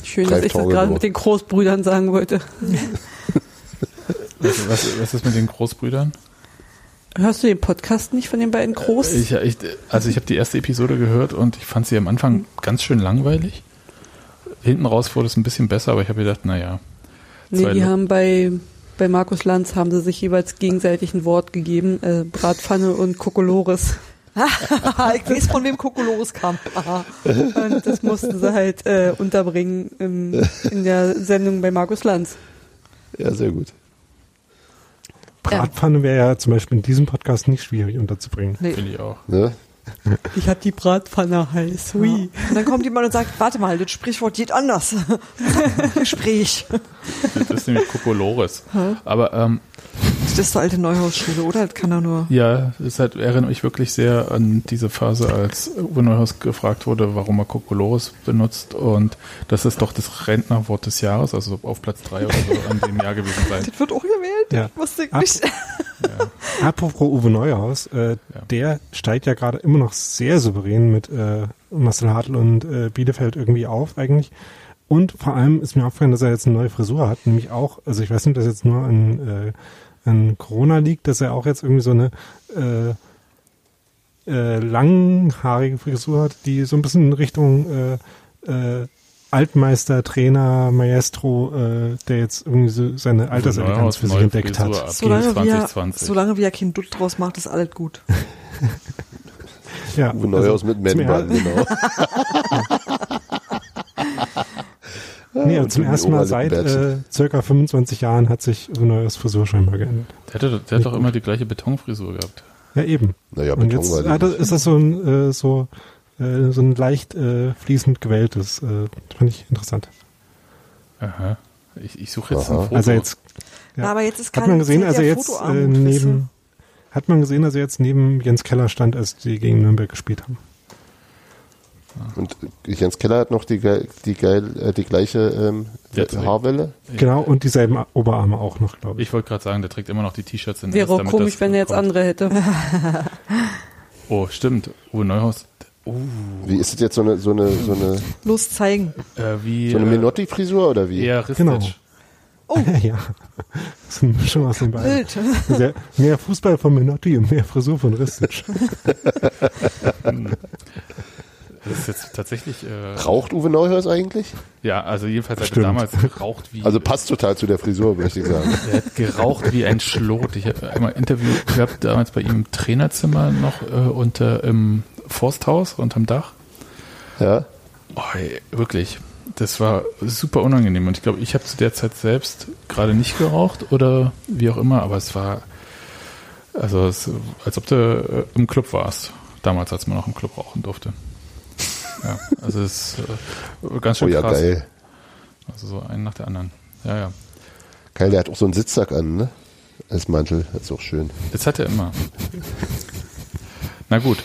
Schön, dass ich das gerade mit den Großbrüdern sagen wollte. Was, was, was ist mit den Großbrüdern? Hörst du den Podcast nicht von den beiden Groß? Ich, ich, also ich habe die erste Episode gehört und ich fand sie am Anfang ganz schön langweilig. Hinten raus wurde es ein bisschen besser, aber ich habe gedacht, naja. nee, die haben bei, bei Markus Lanz haben sie sich jeweils gegenseitig ein Wort gegeben. Äh, Bratpfanne und Kokolores. ich weiß, von wem Kokolores kam. Und das mussten sie halt äh, unterbringen im, in der Sendung bei Markus Lanz. ja, sehr gut. Bratpfanne wäre ja zum Beispiel in diesem Podcast nicht schwierig unterzubringen. Nee. Finde ich auch. Ne? Ich hab die Bratpfanne heiß. Hui. Und dann kommt jemand und sagt, warte mal, das Sprichwort geht anders. Gespräch. Das ist nämlich Kokolores. Aber ähm, Das ist alte Neuhaus-Schule, oder? Das kann er nur. Ja, es halt, erinnert mich wirklich sehr an diese Phase, als Uwe Neuhaus gefragt wurde, warum er Kokolores benutzt. Und das ist doch das Rentnerwort des Jahres, also auf Platz drei oder so an dem Jahr gewesen sein. Das wird auch gewählt? Ja. Wusste ich nicht. Apropos Uwe Neuhaus, äh, der steigt ja gerade immer noch sehr souverän mit äh, Marcel Hartl und äh, Bielefeld irgendwie auf eigentlich. Und vor allem ist mir aufgefallen, dass er jetzt eine neue Frisur hat, nämlich auch, also ich weiß nicht, ob das jetzt nur an, äh, an Corona liegt, dass er auch jetzt irgendwie so eine äh, äh, langhaarige Frisur hat, die so ein bisschen in Richtung äh, äh, Altmeister, Trainer, Maestro, äh, der jetzt irgendwie so seine Alterseleganz für sich entdeckt Frisur hat. Solange wie, er, 2020. solange wie er keinen Dutt draus macht, ist alles gut. Ja, Uwe Neuhaus also mit Man-Bun, genau. Nee, aber Und zum ersten Mal seit äh, circa 25 Jahren hat sich Neuhaus Frisur scheinbar geändert. Der, hatte, der hat doch immer die gleiche Betonfrisur gehabt. Ja, eben. Naja, Und Beton jetzt war die hat, ist das so ein, äh, so, äh, so ein leicht äh, fließend gewähltes. Äh, fand ich interessant. Aha. Ich, ich suche jetzt Aha. ein Foto. Also jetzt Ja. Na, aber jetzt ist hat kein man gesehen, sehr als er jetzt äh, neben hat man gesehen, als er jetzt neben Jens Keller stand, als die gegen Nürnberg gespielt haben. Und Jens Keller hat noch die, die, geil, äh, die gleiche ähm, Der Haarwelle. Genau, und dieselben Oberarme auch noch, glaube ich. Ich wollte gerade sagen, der trägt immer noch die T-Shirts in Wäre S, auch damit komisch, das wenn er jetzt kommt. andere hätte. Oh, stimmt. Uwe Neuhaus. Oh, Wie ist es jetzt so eine, so eine, so eine? Los zeigen. äh, wie. so eine äh, Menotti-Frisur oder wie? Eher Ristic. Genau. ja. Das ist eine Mischung aus den beiden. Sehr, mehr Fußball von Menotti und mehr Frisur von Ristic. Das ist jetzt tatsächlich. Äh, Raucht Uwe Neuhaus eigentlich? ja, also jedenfalls hat er damals geraucht wie. Also passt total zu der Frisur, möchte ich sagen. er hat geraucht wie ein Schlot. Ich habe einmal ein Interview gehabt, damals bei ihm im Trainerzimmer noch äh, unter im Forsthaus unterm Dach. Ja? Oh, ey, wirklich. Das war super unangenehm. Und ich glaube, ich habe zu der Zeit selbst gerade nicht geraucht oder wie auch immer, aber es war, also es, als ob du äh, im Club warst. Damals, als man noch im Club rauchen durfte. Ja, also es ist äh, ganz Oh schön ja, krass. geil. Also so einen nach der anderen. Ja, ja. Geil, der hat auch so einen Sitzsack an, ne? Als Mantel. Das ist auch schön. Das hat er immer. Na gut.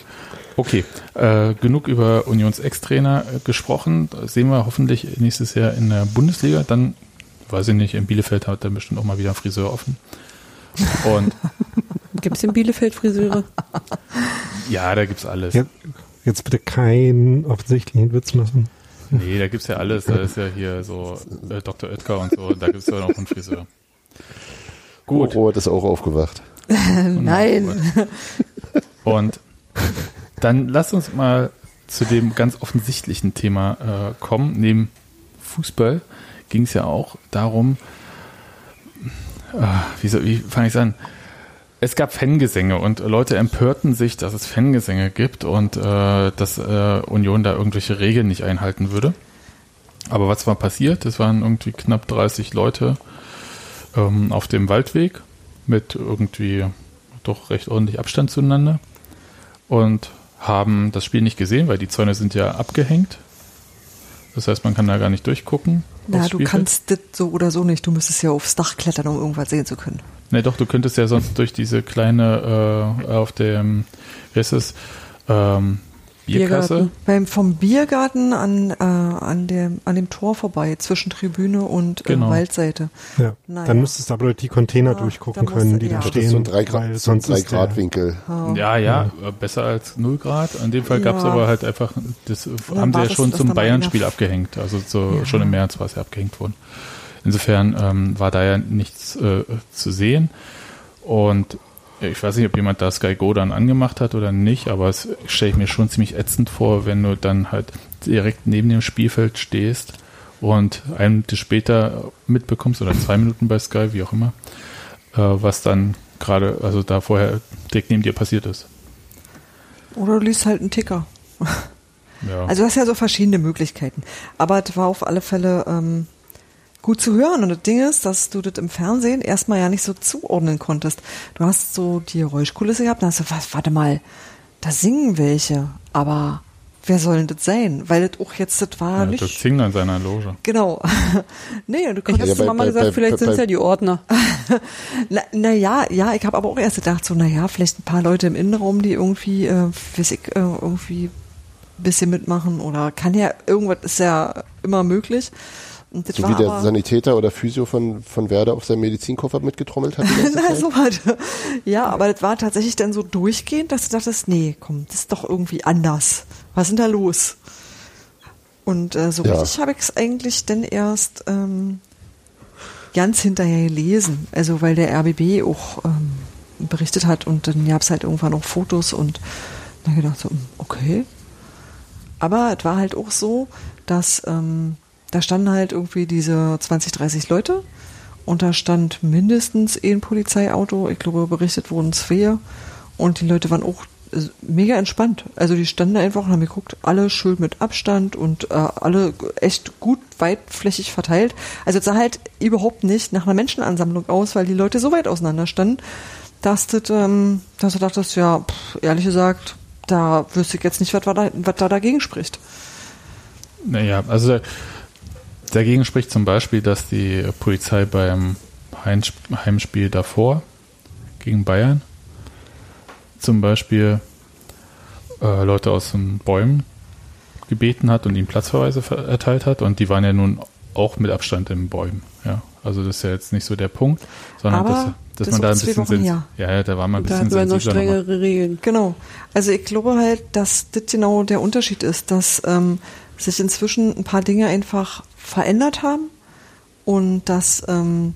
Okay, äh, genug über Unions Ex-Trainer äh, gesprochen. Das sehen wir hoffentlich nächstes Jahr in der Bundesliga. Dann, weiß ich nicht, in Bielefeld hat dann bestimmt auch mal wieder ein Friseur offen. Und Gibt es in Bielefeld Friseure? ja, da gibt's alles. Jetzt, jetzt bitte keinen offensichtlichen Witz machen. Nee, da gibt's ja alles. Da ist ja hier so äh, Dr. Oetker und so. Da gibt's ja noch einen Friseur. Gut. Robert ist auch aufgewacht. Nein. Und dann lass uns mal zu dem ganz offensichtlichen Thema äh, kommen. Neben Fußball ging es ja auch darum, äh, wie, so, wie fange ich an? Es gab Fangesänge und Leute empörten sich, dass es Fangesänge gibt und äh, dass äh, Union da irgendwelche Regeln nicht einhalten würde. Aber was war passiert? Es waren irgendwie knapp 30 Leute ähm, auf dem Waldweg mit irgendwie doch recht ordentlich Abstand zueinander und haben das Spiel nicht gesehen, weil die Zäune sind ja abgehängt. Das heißt, man kann da gar nicht durchgucken. Na, du kannst das so oder so nicht. Du müsstest ja aufs Dach klettern, um irgendwas sehen zu können. Ne, doch, du könntest ja sonst durch diese kleine äh, auf dem, wie heißt es, ähm, Bierkasse. Beim, vom Biergarten an, äh, an, dem, an dem Tor vorbei, zwischen Tribüne und äh, Genau. Waldseite. Ja. Naja. Dann müsstest du aber durch die Container Ja, durchgucken können, die ja. da Das Das ist stehen. so ein 3 weil Grad, so ein sonst drei ist der- Grad Winkel. Ja, ja, äh, besser als 0 Grad. In dem Fall gab es Ja. aber halt einfach, das haben sie ja schon zum Bayern-Spiel abgehängt. Also so Ja. schon im März war es ja abgehängt worden. Insofern ähm, war da ja nichts äh, zu sehen. Und ich weiß nicht, ob jemand da Sky Go dann angemacht hat oder nicht, aber es stelle ich mir schon ziemlich ätzend vor, wenn du dann halt direkt neben dem Spielfeld stehst und eine Minute später mitbekommst oder zwei Minuten bei Sky, wie auch immer, äh, was dann gerade, also da vorher direkt neben dir passiert ist. Oder du liest halt einen Ticker. Ja. Also du hast ja so verschiedene Möglichkeiten. Aber es war auf alle Fälle ähm, gut zu hören. Und das Ding ist, dass du das im Fernsehen erstmal ja nicht so zuordnen konntest. Du hast so die Geräuschkulisse gehabt, dann hast du, was, warte mal, da singen welche. Aber wer soll denn das sein? Weil das auch jetzt, das war Ja, nicht. Dirk Zingler in seiner Loge. Genau. nee, du konntest habe Ja, zu bei- Mama bei- gesagt, bei- vielleicht sind es ja die Ordner. Na, na ja, ja, ich habe aber auch erst gedacht, so, na ja, vielleicht ein paar Leute im Innenraum, die irgendwie, äh, weiß ich, äh, irgendwie ein bisschen mitmachen oder kann ja, irgendwas ist ja immer möglich. So wie der Sanitäter oder Physio von, von Werder auf seinem Medizinkoffer mitgetrommelt hat. so was. Ja, aber das war tatsächlich dann so durchgehend, dass du dachtest, nee, komm, das ist doch irgendwie anders. Was ist denn da los? Und äh, so Ja. richtig habe ich es eigentlich dann erst ähm, ganz hinterher gelesen. Also weil der RBB auch ähm, berichtet hat und dann gab es halt irgendwann noch Fotos und dann gedacht so, hm, okay. Aber es war halt auch so, dass ähm, da standen halt irgendwie diese 20, 30 Leute und da stand mindestens ein Polizeiauto. Ich glaube, berichtet wurden zwei und die Leute waren auch äh, mega entspannt. Also die standen einfach und haben geguckt, alle schön mit Abstand und äh, alle echt gut weitflächig verteilt. Also es sah halt überhaupt nicht nach einer Menschenansammlung aus, weil die Leute so weit auseinander standen, dass, das, ähm, dass du dachtest, ja, pff, ehrlich gesagt, da wüsste ich jetzt nicht, was da, was da dagegen spricht. Naja, also dagegen spricht zum Beispiel, dass die Polizei beim Heimsp- Heimspiel davor gegen Bayern zum Beispiel äh, Leute aus den Bäumen gebeten hat und ihnen Platzverweise ver- erteilt hat und die waren ja nun auch mit Abstand in Bäumen. Ja, also das ist ja jetzt nicht so der Punkt, sondern Aber dass, dass das man da ein bisschen her. ja, ja, da war man ein Da bisschen hatten wir noch nochmal. strengere Regeln. Genau. Also ich glaube halt, dass das genau der Unterschied ist, dass ähm, sich inzwischen ein paar Dinge einfach verändert haben und dass ähm,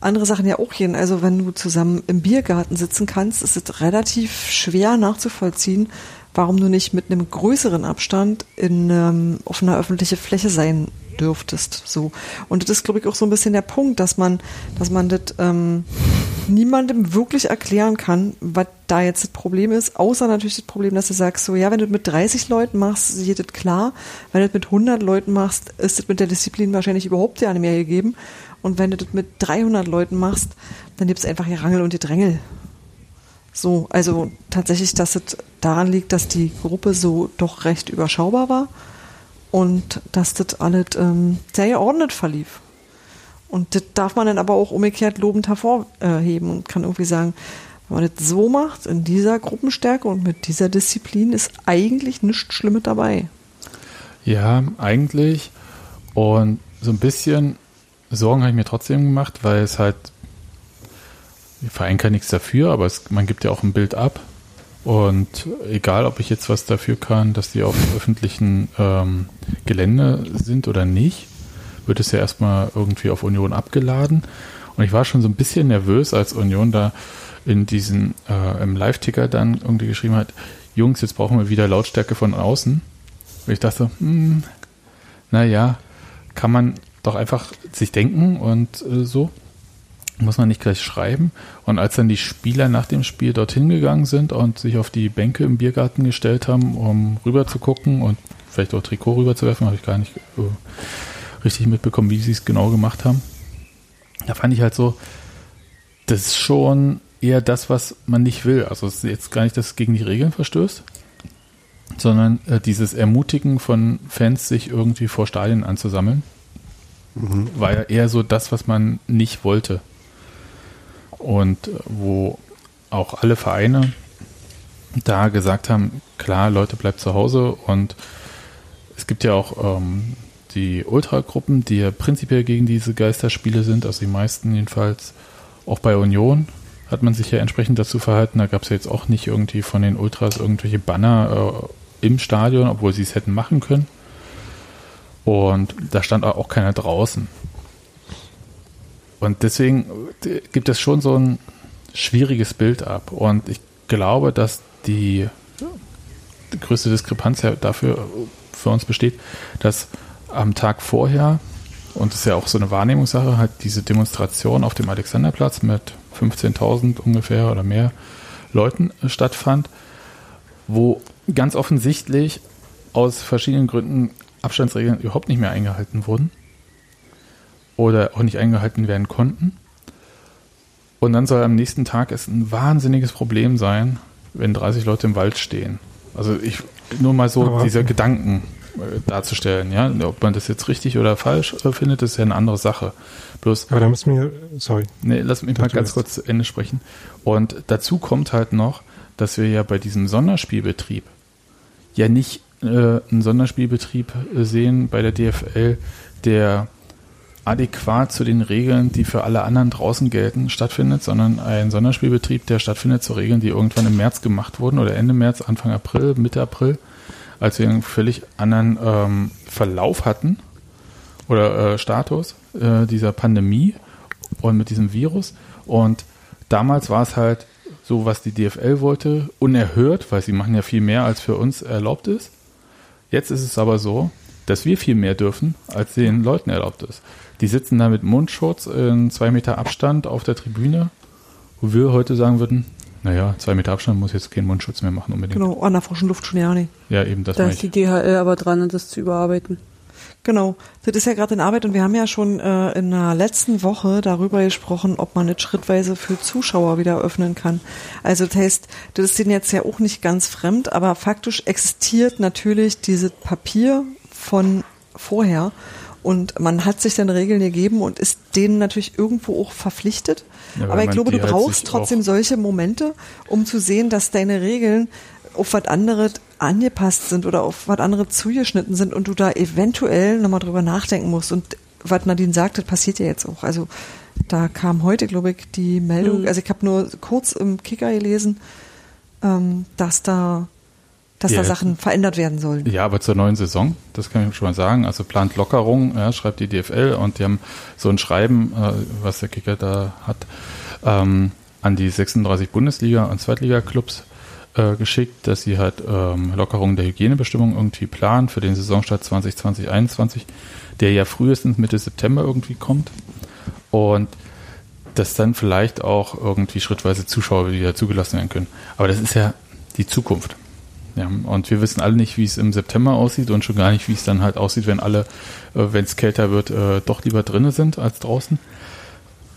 andere Sachen ja auch gehen. Also wenn du zusammen im Biergarten sitzen kannst, ist es relativ schwer nachzuvollziehen, warum du nicht mit einem größeren Abstand in, ähm, auf einer öffentlichen Fläche sein dürftest. So. Und das ist, glaube ich, auch so ein bisschen der Punkt, dass man, dass man das ähm, niemandem wirklich erklären kann, was da jetzt das Problem ist, außer natürlich das Problem, dass du sagst, so, ja, wenn du das mit 30 Leuten machst, geht das klar. Wenn du das mit 100 Leuten machst, ist das mit der Disziplin wahrscheinlich überhaupt ja nicht mehr gegeben. Und wenn du das mit 300 Leuten machst, dann gibt es einfach Gerangel und Gedrängel. So, also tatsächlich, dass es daran liegt, dass die Gruppe so doch recht überschaubar war und dass das alles ähm, sehr geordnet verlief. Und das darf man dann aber auch umgekehrt lobend hervorheben und kann irgendwie sagen, wenn man das so macht, in dieser Gruppenstärke und mit dieser Disziplin, ist eigentlich nichts Schlimmes dabei. Ja, eigentlich. Und so ein bisschen Sorgen habe ich mir trotzdem gemacht, weil es halt, der Verein kann nichts dafür, aber es, man gibt ja auch ein Bild ab. Und egal, ob ich jetzt was dafür kann, dass die auf öffentlichen ähm, Gelände sind oder nicht, wird es ja erstmal irgendwie auf Union abgeladen. Und ich war schon so ein bisschen nervös, als Union da in diesen, äh, im Live-Ticker dann irgendwie geschrieben hat, Jungs, jetzt brauchen wir wieder Lautstärke von außen. Und ich dachte, hm, naja, kann man doch einfach sich denken und äh, so. Muss man nicht gleich schreiben. Und als dann die Spieler nach dem Spiel dorthin gegangen sind und sich auf die Bänke im Biergarten gestellt haben, um rüber zu gucken und vielleicht auch Trikot rüberzuwerfen, habe ich gar nicht äh, richtig mitbekommen, wie sie es genau gemacht haben. Da fand ich halt so, das ist schon eher das, was man nicht will. Also es ist jetzt gar nicht, dass es gegen die Regeln verstößt, sondern äh, dieses Ermutigen von Fans, sich irgendwie vor Stadien anzusammeln, war ja eher so das, was man nicht wollte. Und wo auch alle Vereine da gesagt haben, klar, Leute, bleibt zu Hause und es gibt ja auch ähm, die Ultragruppen, die ja prinzipiell gegen diese Geisterspiele sind, also die meisten jedenfalls, auch bei Union hat man sich ja entsprechend dazu verhalten. Da gab es ja jetzt auch nicht irgendwie von den Ultras irgendwelche Banner äh, im Stadion, obwohl sie es hätten machen können. Und da stand auch keiner draußen. Und deswegen äh, gibt es schon so ein schwieriges Bild ab. Und ich glaube, dass die, die größte Diskrepanz dafür für uns besteht, dass am Tag vorher, und das ist ja auch so eine Wahrnehmungssache, halt diese Demonstration auf dem Alexanderplatz mit 15.000 ungefähr oder mehr Leuten äh, stattfand, wo ganz offensichtlich aus verschiedenen Gründen Abstandsregeln überhaupt nicht mehr eingehalten wurden oder auch nicht eingehalten werden konnten. Und dann soll am nächsten Tag es ein wahnsinniges Problem sein, wenn 30 Leute im Wald stehen Also ich nur mal so Aber- diese Gedanken äh, darzustellen, ja. Ob man das jetzt richtig oder falsch äh, findet, ist ja eine andere Sache. Bloß, Aber da müssen wir, sorry. nee, lass mich mal ganz kurz zu Ende sprechen. Und dazu kommt halt noch, dass wir ja bei diesem Sonderspielbetrieb ja nicht äh, einen Sonderspielbetrieb äh, sehen bei der DFL, der adäquat zu den Regeln, die für alle anderen draußen gelten, stattfindet, sondern ein Sonderspielbetrieb, der stattfindet zu Regeln, die irgendwann im März gemacht wurden oder Ende März, Anfang April, Mitte April, als wir einen völlig anderen ähm, Verlauf hatten oder äh, Status äh, dieser Pandemie und mit diesem Virus. Und damals war es halt so, was die DFL wollte, unerhört, weil sie machen ja viel mehr, als für uns erlaubt ist. Jetzt ist es aber so, dass wir viel mehr dürfen, als den Leuten erlaubt ist. Die sitzen da mit Mundschutz in zwei Meter Abstand auf der Tribüne, wo wir heute sagen würden, naja, zwei Meter Abstand muss jetzt keinen Mundschutz mehr machen unbedingt. Genau, an der frischen Luft schon ja nicht. Ja, eben, das Da ist die. DHL aber dran, das zu überarbeiten. Genau, das ist ja gerade in Arbeit und wir haben ja schon äh, in der letzten Woche darüber gesprochen, ob man nicht schrittweise für Zuschauer wieder öffnen kann. Also das heißt, das ist denen jetzt ja auch nicht ganz fremd, aber faktisch existiert natürlich dieses Papier von vorher und man hat sich dann Regeln gegeben und ist denen natürlich irgendwo auch verpflichtet. Ja, aber ich glaube, du halt brauchst trotzdem solche Momente, um zu sehen, dass deine Regeln auf was anderes angepasst sind oder auf was anderes zugeschnitten sind und du da eventuell nochmal drüber nachdenken musst. Und was Nadine sagt, das passiert ja jetzt auch. Also da kam heute, glaube ich, die Meldung, Mhm. also ich habe nur kurz im Kicker gelesen, ähm, dass da dass Ja. da Sachen verändert werden sollen. Ja, aber zur neuen Saison, das kann ich schon mal sagen. Also plant Lockerung, ja, schreibt die DFL und die haben so ein Schreiben, äh, was der Kicker da hat, ähm, an die 36 Bundesliga- und Zweitliga-Clubs äh, geschickt, dass sie halt ähm, Lockerung der Hygienebestimmungen irgendwie planen für den Saisonstart 2020-21, der ja frühestens Mitte September irgendwie kommt. Und dass dann vielleicht auch irgendwie schrittweise Zuschauer wieder zugelassen werden können. Aber das ist ja die Zukunft. Ja, und wir wissen alle nicht, wie es im September aussieht und schon gar nicht, wie es dann halt aussieht, wenn alle, äh, wenn es kälter wird, äh, doch lieber drinnen sind als draußen.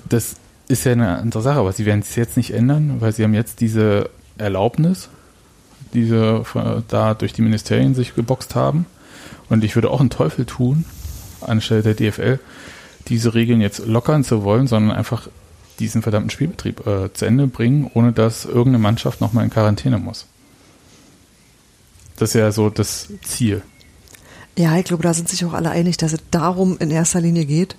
Das ist ja eine andere Sache, aber sie werden es jetzt nicht ändern, weil sie haben jetzt diese Erlaubnis, diese äh, da durch die Ministerien sich geboxt haben. Und ich würde auch einen Teufel tun, anstelle der DFL, diese Regeln jetzt lockern zu wollen, sondern einfach diesen verdammten Spielbetrieb äh, zu Ende bringen, ohne dass irgendeine Mannschaft nochmal in Quarantäne muss. Das ist ja so das Ziel. Ja, ich glaube, da sind sich auch alle einig, dass es darum in erster Linie geht.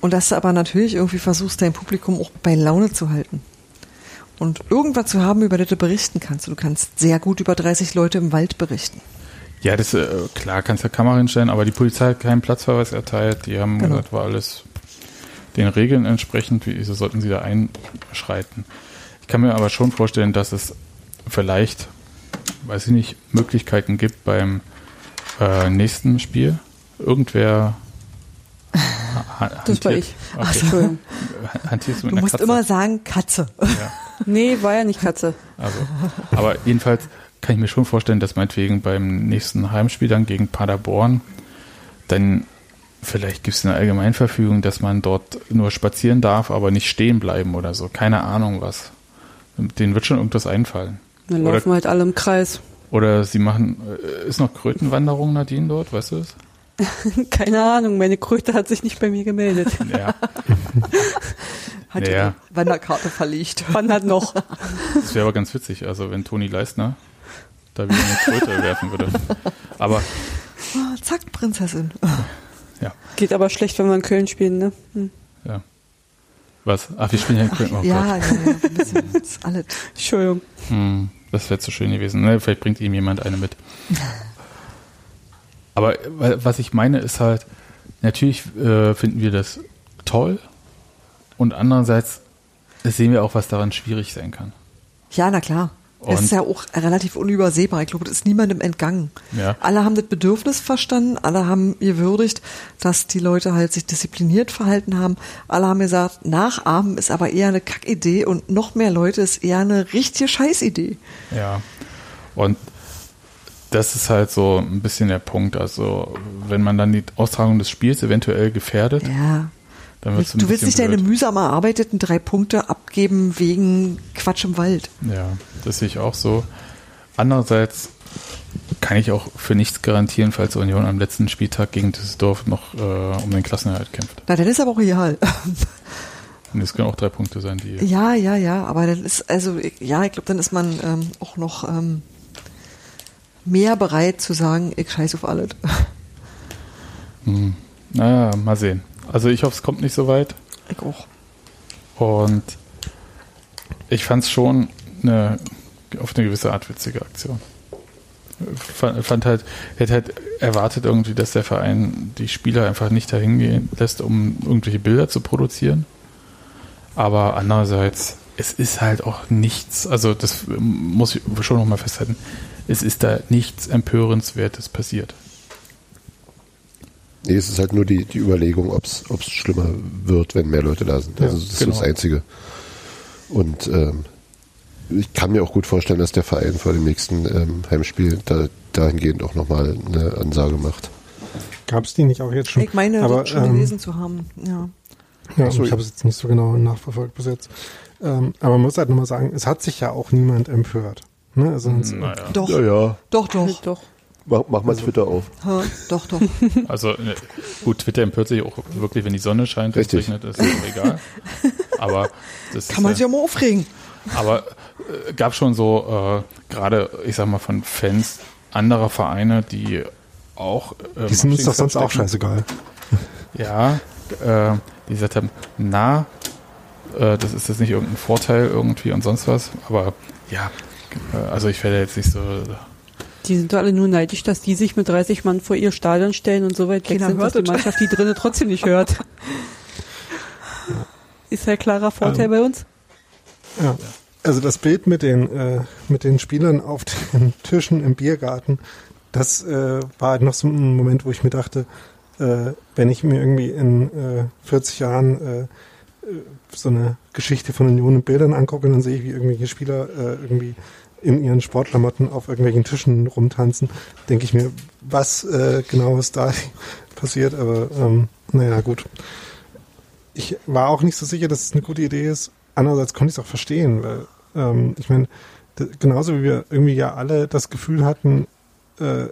Und dass du aber natürlich irgendwie versuchst, dein Publikum auch bei Laune zu halten. Und irgendwas zu haben, über das du berichten kannst. Du kannst sehr gut über 30 Leute im Wald berichten. Ja, das äh, klar, kannst du Kamera hinstellen, aber die Polizei hat keinen Platzverweis erteilt. Die haben Genau. gesagt, war alles den Regeln entsprechend, wie so sollten sie da einschreiten. Ich kann mir aber schon vorstellen, dass es vielleicht, weiß ich nicht, Möglichkeiten gibt beim äh, nächsten Spiel. Irgendwer Das war ich. Okay. Entschuldigung. Hantierst du mit Du musst Katze? immer sagen, Katze. Nee, war ja nicht Katze. Also, aber jedenfalls kann ich mir schon vorstellen, dass meinetwegen beim nächsten Heimspiel dann gegen Paderborn dann vielleicht gibt es eine Allgemeinverfügung, dass man dort nur spazieren darf, aber nicht stehen bleiben oder so. Keine Ahnung was. Denen wird schon irgendwas einfallen. Dann Oder- laufen halt alle im Kreis. Oder sie machen, äh, ist noch Krötenwanderung, Nadine, dort, weißt du es? Keine Ahnung, meine Kröte hat sich nicht bei mir gemeldet. Ja, Hat Ja. die Wanderkarte verlegt. Wann hat noch? das wäre aber ganz witzig, also wenn Toni Leistner da wieder eine Kröte werfen würde. Aber, Ah, zack, Prinzessin. ja, Geht aber schlecht, wenn wir in Köln spielen, ne? Hm. ja. Was? Ach, wir spielen ja in Köln. Oh ja, Gott. ja, ja, ein bisschen, das ist alles. Entschuldigung. Hm, das wäre zu schön gewesen. Ne, vielleicht bringt ihm jemand eine mit. Aber wa- was ich meine ist halt, natürlich äh, finden wir das toll und andererseits sehen wir auch, was daran schwierig sein kann. Ja, na klar. Es Und- ist ja auch relativ unübersehbar. Ich glaube, das ist niemandem entgangen. Ja. Alle haben das Bedürfnis verstanden, alle haben gewürdigt, dass die Leute halt sich diszipliniert verhalten haben. Alle haben gesagt, nachahmen ist aber eher eine Kackidee und noch mehr Leute ist eher eine richtige Scheißidee. Ja. Und das ist halt so ein bisschen der Punkt. Also, wenn man dann die Austragung des Spiels eventuell gefährdet, Ja. Dann wird es ein Du willst nicht deine blöd. mühsam erarbeiteten drei Punkte abgeben wegen Quatsch im Wald. Ja, das sehe ich auch so. andererseits kann ich auch für nichts garantieren, falls Union am letzten Spieltag gegen Düsseldorf noch äh, um den Klassenerhalt kämpft. Na, dann ist aber auch real. Und es können auch drei Punkte sein, die. Ja, ja, ja, aber dann ist, also, ja, ich glaube, dann ist man ähm, auch noch ähm, mehr bereit zu sagen, ich scheiß auf alles. Hm. Naja, mal sehen. Also ich hoffe, es kommt nicht so weit. Ich auch. Und ich fand es schon eine, auf eine gewisse Art witzige Aktion. Fand, fand halt, hätte halt erwartet irgendwie, dass der Verein die Spieler einfach nicht dahin gehen lässt, um irgendwelche Bilder zu produzieren. Aber andererseits, es ist halt auch nichts, also das muss ich schon nochmal festhalten, es ist da nichts Empörenswertes passiert. Nee, es ist halt nur die, die Überlegung, ob es schlimmer wird, wenn mehr Leute da sind. Also Ja, das ist genau. das Einzige. Und ähm, ich kann mir auch gut vorstellen, dass der Verein vor dem nächsten ähm, Heimspiel da, dahingehend auch nochmal eine Ansage macht. Gab es die nicht auch jetzt schon? Ich meine, Aber, das schon ähm, gelesen zu haben. Ja. Ja, Ach so, ich habe es jetzt nicht so genau nachverfolgt bis jetzt. Ähm, aber man muss halt nochmal sagen, es hat sich ja auch niemand empört. Ne? Also, sonst- Naja. Doch, Ja, ja. doch, doch, Doch. Mach, mach mal Twitter auf. Ha, doch, doch. Also ne, gut, Twitter empört sich auch wirklich, wenn die Sonne scheint und es Richtig. regnet, ist es egal. Aber das Kann man sich ja mal aufregen. Aber äh, gab schon so, äh, gerade, ich sag mal, von Fans anderer Vereine, die auch. ähm, die sind uns doch sonst auch scheißegal. Ja, äh, die gesagt haben, na, äh, das ist jetzt nicht irgendein Vorteil irgendwie und sonst was. Aber ja, äh, also ich werde jetzt nicht so. Die sind doch alle nur neidisch, dass die sich mit 30 Mann vor ihr Stadion stellen und so weit weg Keiner sind, dass die. Mannschaft die drinnen trotzdem nicht hört. Ist ja klarer Vorteil Ähm, bei uns. Ja. Also das Bild mit den, äh, mit den Spielern auf den Tischen im Biergarten, das äh, war halt noch so ein Moment, wo ich mir dachte, äh, wenn ich mir irgendwie in äh, 40 Jahren äh, äh, so eine Geschichte von Union in Bildern angucke, dann sehe ich, wie irgendwelche Spieler äh, irgendwie in ihren Sportklamotten auf irgendwelchen Tischen rumtanzen, denke ich mir, was äh, genau ist da passiert, aber ähm, naja, gut. Ich war auch nicht so sicher, dass es eine gute Idee ist. Andererseits konnte ich es auch verstehen, weil ähm, ich meine, genauso wie wir irgendwie ja alle das Gefühl hatten, äh,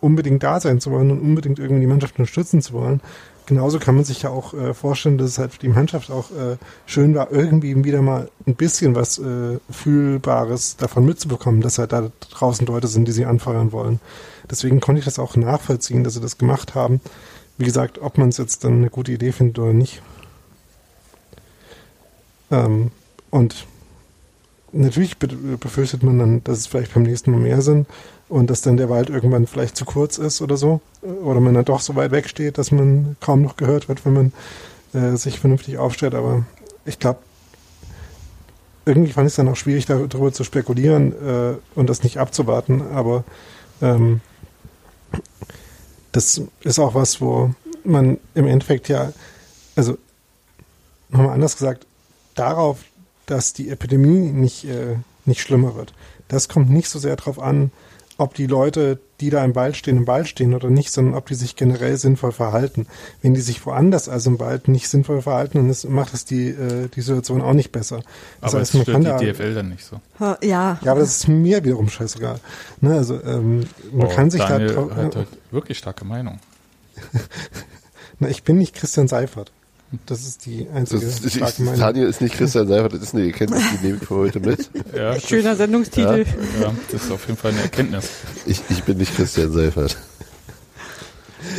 unbedingt da sein zu wollen und unbedingt irgendwie die Mannschaft unterstützen zu wollen, genauso kann man sich ja auch äh, vorstellen, dass es halt für die Mannschaft auch äh, schön war, irgendwie wieder mal ein bisschen was äh, Fühlbares davon mitzubekommen, dass halt da draußen Leute sind, die sie anfeuern wollen. Deswegen konnte ich das auch nachvollziehen, dass sie das gemacht haben. Wie gesagt, ob man es jetzt dann eine gute Idee findet oder nicht. Ähm, und natürlich be befürchtet man dann, dass es vielleicht beim nächsten Mal mehr sind und dass dann der Wald irgendwann vielleicht zu kurz ist oder so. Oder man dann doch so weit weg steht, dass man kaum noch gehört wird, wenn man äh, sich vernünftig aufstellt. Aber ich glaube, irgendwie fand ich es dann auch schwierig, darüber zu spekulieren äh, und das nicht abzuwarten. Aber ähm, das ist auch was, wo man im Endeffekt ja, also nochmal anders gesagt, darauf, dass die Epidemie nicht, äh, nicht schlimmer wird. Das kommt nicht so sehr darauf an, ob die Leute, die da im Wald stehen, im Wald stehen oder nicht, sondern ob die sich generell sinnvoll verhalten. Wenn die sich woanders als im Wald nicht sinnvoll verhalten, dann ist, macht das die, äh, die Situation auch nicht besser. Das aber heißt, es man stört kann die da, DFL dann nicht so. Ja, ja, aber das ist mir wiederum scheißegal. Ne, also ähm, man Oh, kann sich Daniel da drauf, hat halt wirklich starke Meinung. na, ich bin nicht Christian Seifert. Das ist die Das einzige ist, starke Meinung. Tanja ist nicht Christian Seifert, das ist eine, ihr kennt das, die nehme ich für heute mit. Ja, das, Schöner Sendungstitel. ja, das ist auf jeden Fall eine Erkenntnis. Ich, ich bin nicht Christian Seifert.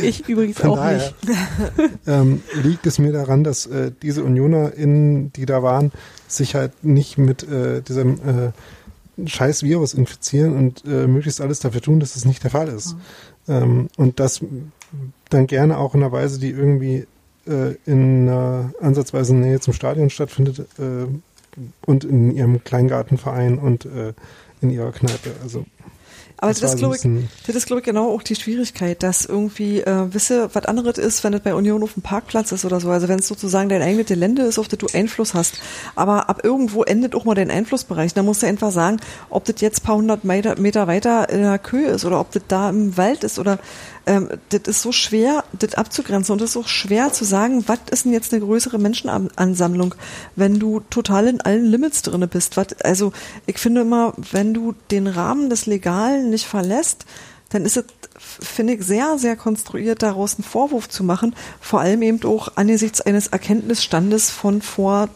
Ich übrigens Von auch daher nicht. ähm, liegt es mir daran, dass äh, diese UnionerInnen, die da waren, sich halt nicht mit äh, diesem äh, scheiß Virus infizieren und äh, möglichst alles dafür tun, dass es nicht der Fall ist. Ähm, und das dann gerne auch in einer Weise, die irgendwie äh, in einer ansatzweise Nähe zum Stadion stattfindet äh, und in ihrem Kleingartenverein und äh, in ihrer Kneipe. Also Aber Das das, ist, glaube ich, das ist, glaube ich, genau auch die Schwierigkeit, dass irgendwie, äh, wisse, was anderes ist, wenn das bei Union auf dem Parkplatz ist oder so. Also wenn es sozusagen dein eigenes Gelände ist, auf das du Einfluss hast. Aber ab irgendwo endet auch mal dein Einflussbereich. Da musst du einfach sagen, ob das jetzt ein paar hundert Meter, Meter weiter in der Kühe ist oder ob das da im Wald ist oder ähm, das ist so schwer, das abzugrenzen und das ist auch schwer zu sagen, was ist denn jetzt eine größere Menschenansammlung, wenn du total in allen Limits drinne bist. Was, also ich finde immer, wenn du den Rahmen des Legalen nicht verlässt, dann ist es, finde ich, sehr, sehr konstruiert, daraus einen Vorwurf zu machen. Vor allem eben auch angesichts eines Erkenntnisstandes von vor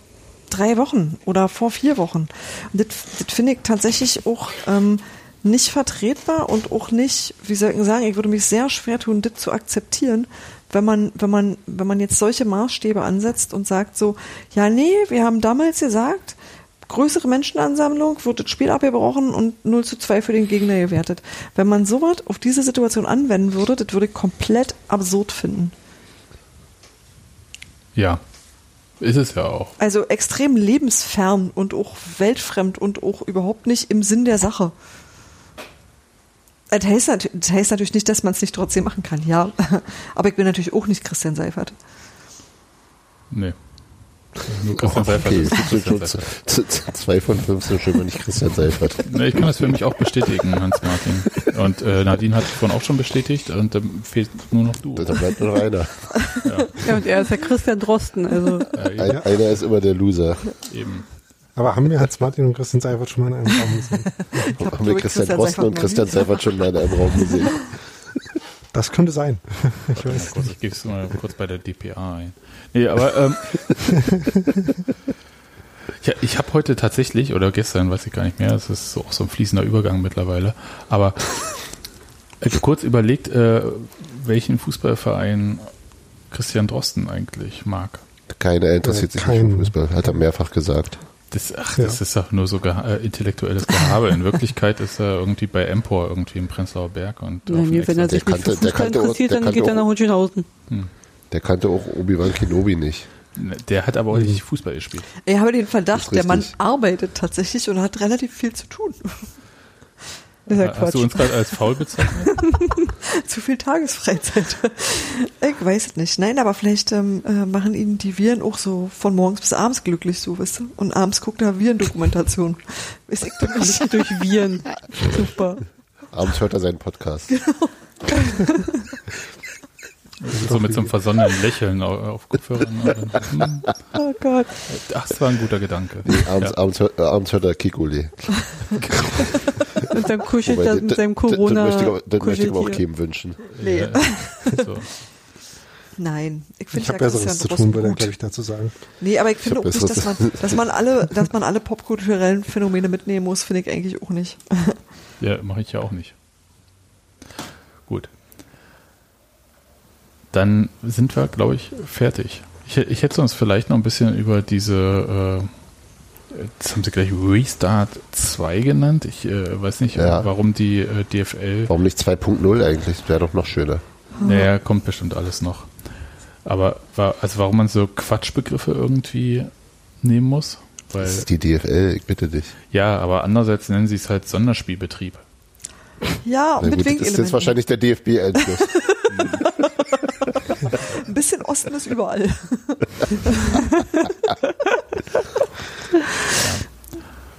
drei Wochen oder vor vier Wochen. Und das, das finde ich tatsächlich auch ähm, nicht vertretbar und auch nicht, wie soll ich sagen, ich würde mich sehr schwer tun, das zu akzeptieren, wenn man, wenn man, wenn man jetzt solche Maßstäbe ansetzt und sagt so, ja, nee, wir haben damals gesagt, größere Menschenansammlung wird das Spiel abgebrochen und 0 zu 2 für den Gegner gewertet. Wenn man sowas auf diese Situation anwenden würde, das würde ich komplett absurd finden. Ja, ist es ja auch. Also extrem lebensfern und auch weltfremd und auch überhaupt nicht im Sinn der Sache. Das heißt, das heißt natürlich nicht, dass man es nicht trotzdem machen kann, ja. Aber ich bin natürlich auch nicht Christian Seifert. Nee. Nur Christian Seifert Okay, Christian Seifert. zwei von fünf sind schon mal nicht Christian Seifert. Nee, ich kann das für mich auch bestätigen, Hans-Martin. Und äh, Nadine hat es vorhin auch schon bestätigt und dann fehlt nur noch du. Da bleibt nur noch einer. Ja, und er ist ja Christian Drosten, also Äh, Ein, Einer ist immer der Loser. eben. Aber haben wir Hans Martin und Christian Seifert schon mal in einem Raum gesehen? Ich hab, Haben wir ich, Christian Christian Drosten und Christian. Seifert schon mal in einem Raum gesehen? Das könnte sein. Ich weiß. Kurz, ich gebe es mal kurz bei der DPA ein. Nee, aber ähm, ja, ich habe heute tatsächlich, oder gestern, weiß ich gar nicht mehr, es ist so, auch so ein fließender Übergang mittlerweile, aber äh, kurz überlegt, äh, welchen Fußballverein Christian Drosten eigentlich mag. Keiner interessiert sich nicht Kein- für Fußball, hat er mehrfach gesagt. Das, ach, Ja. das ist doch nur so geha äh, intellektuelles Gehabe. In Wirklichkeit ist er irgendwie bei Empor irgendwie im Prenzlauer Berg und dem nee, wenn er sich Der nicht für kannte- Fußball auch- interessiert, dann geht er nach Hohenschönhausen. Der kannte auch Obi-Wan Kenobi nicht. Der hat aber auch nicht Fußball gespielt. Ich habe den Verdacht, der Mann arbeitet tatsächlich und hat relativ viel zu tun. Das ist ja Hast Quatsch. du uns gerade als faul bezeichnet? Zu viel Tagesfreizeit. Ich weiß es nicht. Nein, aber vielleicht ähm, äh, machen ihn die Viren auch so von morgens bis abends glücklich, so weißt du. Und abends guckt er Virendokumentation. Weiß ich doch nicht. Durch Viren. Super. Abends hört er seinen Podcast. so mit so einem versonnenen Lächeln auf, Kopfhörern. Hm, Oh Gott. Ach, das war ein guter Gedanke. Abends, Ja. abends, hört, äh, abends hört er Kikuli. Und dann kuschelt er den- mit seinem corona möchte ich aber- Den möchte ich aber auch keinem wünschen. Nee. Ja, so. Nein. Ich finde Ich habe ja Besseres Christian zu tun, würde ich, dazu sagen. Nee, aber ich finde auch nicht, dass man, dass man alle, dass man alle popkulturellen Phänomene mitnehmen muss, finde ich eigentlich auch nicht. Ja, mache ich ja auch nicht. Gut. Dann sind wir, glaube ich, fertig. Ich, ich hätte uns vielleicht noch ein bisschen über diese, äh, jetzt haben sie gleich Restart 2 genannt. Ich äh, weiß nicht, Ja. warum die äh, DFL, Warum nicht 2.0 eigentlich? Wäre doch noch schöner. naja, kommt bestimmt alles noch. Aber war, also warum man so Quatschbegriffe irgendwie nehmen muss? Weil, Das ist die DFL, ich bitte dich. ja, aber andererseits nennen sie es halt Sonderspielbetrieb. Ja, Na mit gut, das ist jetzt wahrscheinlich der DFB-Einfluss. Ein bisschen Osten ist überall.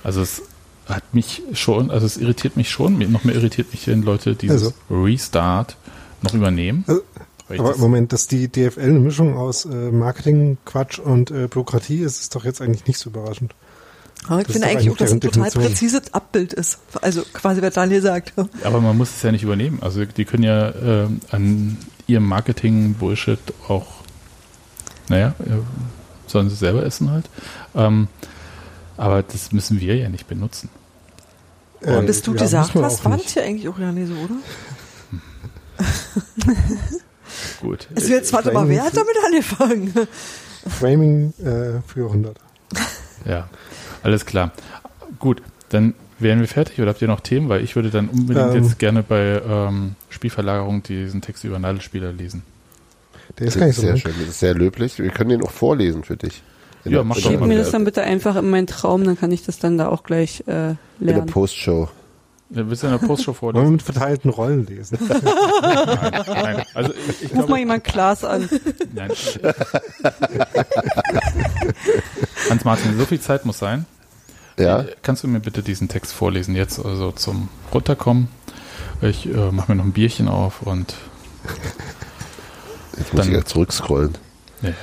Also es hat mich schon, also es irritiert mich schon, noch mehr irritiert mich, wenn Leute dieses Also. Restart noch übernehmen. Also, aber das- Moment, dass die DFL eine Mischung aus äh, Marketing, Quatsch und äh, Bürokratie ist, ist doch jetzt eigentlich nicht so überraschend. Aber ich Das finde eigentlich auch, dass ein eigentlich total präzises Abbild ist. Also quasi, was Daniel sagt. aber man muss es ja nicht übernehmen. Also die können ja ähm, an ihrem Marketing-Bullshit auch, naja, äh, sollen sie selber essen halt. Ähm, aber das müssen wir ja nicht benutzen. Äh, Bis du ja, gesagt hast, war nicht. das hier eigentlich auch ja nicht so, oder? Gut. Also jetzt, warte mal, wer hat damit angefangen? Framing äh, für 100. Ja, alles klar. Gut, dann wären wir fertig oder habt ihr noch Themen? Weil ich würde dann unbedingt Ähm. jetzt gerne bei ähm, Spielverlagerung diesen Text über Nadelspieler lesen. Der ist Das gar nicht ist so sehr schön, das ist sehr löblich. Wir können den auch vorlesen für dich. Ja, mach mal. Schieb mir das dann bitte einfach in meinen Traum, dann kann ich das dann da auch gleich äh, In der lernen. Postshow. Ja, willst du in der Postshow Wollen wir vorlesen? mit verteilten Rollen lesen? Nein, nein. Also ich, ich Ruf mal glaube, jemand Klaas an. nein. Hans-Martin, so viel Zeit muss sein. Ja, Kannst du mir bitte diesen Text vorlesen jetzt, also zum Runterkommen? Ich äh, mache mir noch ein Bierchen auf und jetzt muss Dann- ich ja zurückscrollen. nee,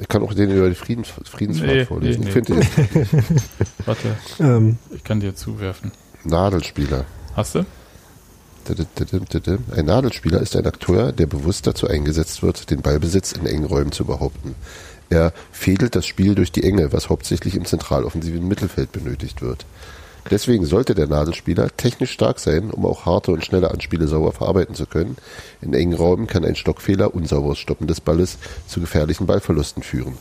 Ich kann auch den über die Friedens Friedensfahrt Nee, vorlesen. nee, Ich finde den warte, ähm, ich kann dir zuwerfen. Nadelspieler. Hast du? Ein Nadelspieler ist ein Akteur, der bewusst dazu eingesetzt wird, den Ballbesitz in engen Räumen zu behaupten. Er fädelt das Spiel durch die Enge, was hauptsächlich im zentraloffensiven Mittelfeld benötigt wird. Deswegen sollte der Nadelspieler technisch stark sein, um auch harte und schnelle Anspiele sauber verarbeiten zu können. In engen Räumen kann ein Stockfehler, unsauberes Stoppen des Balles zu gefährlichen Ballverlusten führen.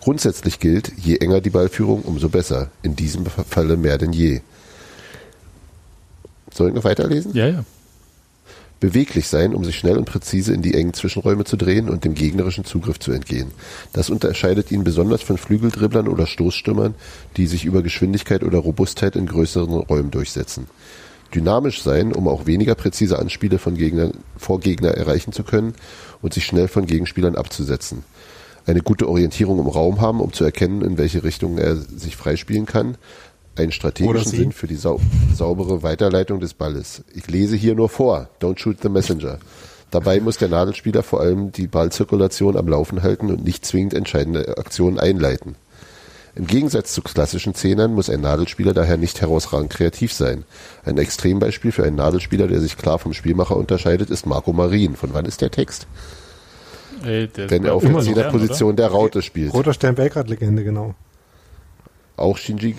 Grundsätzlich gilt, je enger die Ballführung, umso besser. In diesem Falle mehr denn je. Soll ich noch weiterlesen? Ja, ja. Beweglich sein, um sich schnell und präzise in die engen Zwischenräume zu drehen und dem gegnerischen Zugriff zu entgehen. Das unterscheidet ihn besonders von Flügeldribblern oder Stoßstürmern, die sich über Geschwindigkeit oder Robustheit in größeren Räumen durchsetzen. Dynamisch sein, um auch weniger präzise Anspiele von Gegnern, vor Gegner erreichen zu können und sich schnell von Gegenspielern abzusetzen. Eine gute Orientierung im Raum haben, um zu erkennen, in welche Richtung er sich freispielen kann. Einen strategischen. Sinn für die sau saubere Weiterleitung des Balles. Ich lese hier nur vor. Don't shoot the messenger. Dabei muss der Nadelspieler vor allem die Ballzirkulation am Laufen halten und nicht zwingend entscheidende Aktionen einleiten. Im Gegensatz zu klassischen Zehnern muss ein Nadelspieler daher nicht herausragend kreativ sein. Ein Extrembeispiel für einen Nadelspieler, der sich klar vom Spielmacher unterscheidet, ist Marco Marin. Von wann ist der Text? Ey, der Wenn er auf der Zehnerposition der Raute spielt. Roter Stern Belgrad-Legende, genau. Auch Shinji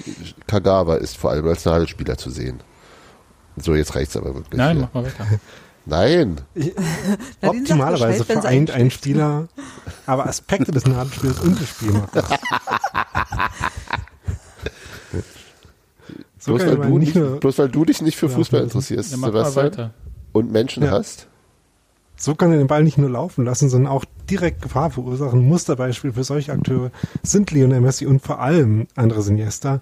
Kagawa ist vor allem als Nadelspieler zu sehen. So, jetzt reicht's aber wirklich. Nein, hier. mach mal weiter. Nein. Optimalerweise vereint ein. Spieler aber Aspekte des Nadelspiels und des Spielmachers. So bloß, weil du nicht bloß weil du dich nicht für Ja, Fußball ja. interessierst, Ja, Sebastian, und Menschen Ja. hast. So kann er den Ball nicht nur laufen lassen, sondern auch direkt Gefahr verursachen. Musterbeispiel für solche Akteure sind Lionel Messi und vor allem Andres Iniesta,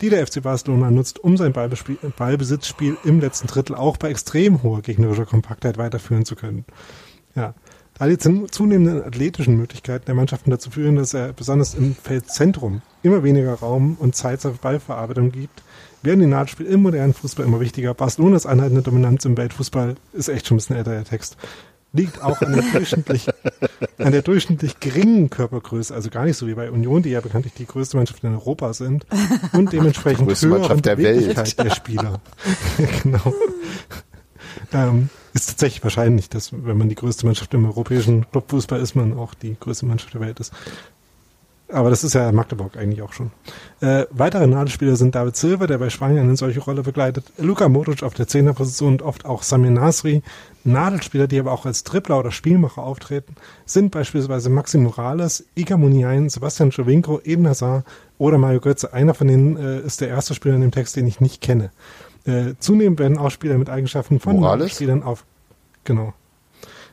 die der FC Barcelona nutzt, um sein Ballbesitzspiel im letzten Drittel auch bei extrem hoher gegnerischer Kompaktheit weiterführen zu können. Ja. Da die zun- zunehmenden athletischen Möglichkeiten der Mannschaften dazu führen, dass er besonders im Feldzentrum immer weniger Raum und Zeit zur Ballverarbeitung gibt, werden die Nahtspiel im modernen Fußball immer wichtiger. Barcelonas anhaltende Dominanz im Weltfußball ist echt schon ein bisschen älter, der Text. Liegt auch an der durchschnittlich, an der durchschnittlich geringen Körpergröße, also gar nicht so wie bei Union, die ja bekanntlich die größte Mannschaft in Europa sind, und dementsprechend Größte höheren Mannschaft der Welt. Beweglichkeit der Spieler. genau. Ähm, ist tatsächlich wahrscheinlich, dass wenn man die größte Mannschaft im europäischen Clubfußball ist, man auch die größte Mannschaft der Welt ist. Aber das ist ja Magdeburg eigentlich auch schon. Äh, weitere Nadelspieler sind David Silva, der bei Spanien eine solche Rolle begleitet, Luka Modric auf der Zehnerposition und oft auch Samir Nasri. Nadelspieler, die aber auch als Dribbler oder Spielmacher auftreten, sind beispielsweise Maxi Morales, Iga Muniain, Sebastian Jovinko, Eden Hazard oder Mario Götze. Einer von denen äh, ist der erste Spieler in dem Text, den ich nicht kenne. Äh, zunehmend werden auch Spieler mit Eigenschaften von Morales? Spielern auf, genau,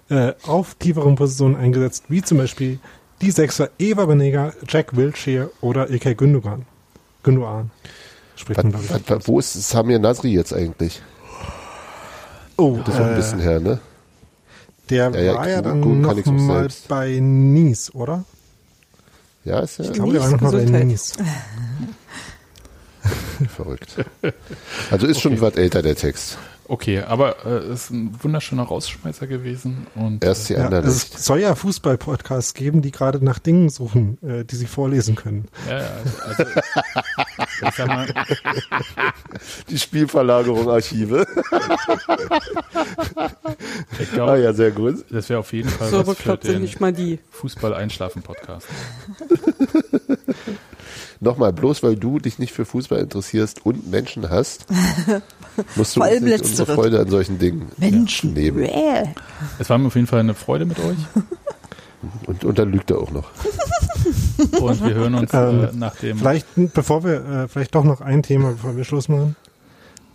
äh, auf tieferen Positionen eingesetzt, wie zum Beispiel die Sechser Eva Benega, Jack Wilshere oder Ilkay Gündogan. Gündogan. Spricht man, glaube Was, was, wo ist Samir Nasri jetzt eigentlich? Oh, Das ist auch ein bisschen her, ne? der Ja, ja, war ja dann kann noch mal selbst. bei Nice, oder? Ja, ist ja Ich glaube, der war noch mal bei. Nice. verrückt. Also ist schon was älter, der Text. Okay, aber äh, ist ein wunderschöner Rausschmeißer gewesen und Erst die Ja, anderen. also es soll ja Fußball-Podcasts geben, die gerade nach Dingen suchen, äh, die sie vorlesen können. ja, ja, also, mal, die Spielverlagerung Archive. ich ah glaube, ja, sehr gut. das wäre auf jeden Fall So was für den nicht mal die. Fußball-Einschlafen-Podcast. Nochmal, bloß weil du dich nicht für Fußball interessierst und Menschen hast, musst du Vor uns nicht unsere. Freude an solchen Dingen Menschen. nehmen. Bäh. Es war mir auf jeden Fall eine Freude mit euch Und, und dann lügt er auch noch. und wir hören uns Ähm, äh, nach dem Vielleicht, bevor wir, äh, vielleicht doch noch ein Thema, bevor wir Schluss machen.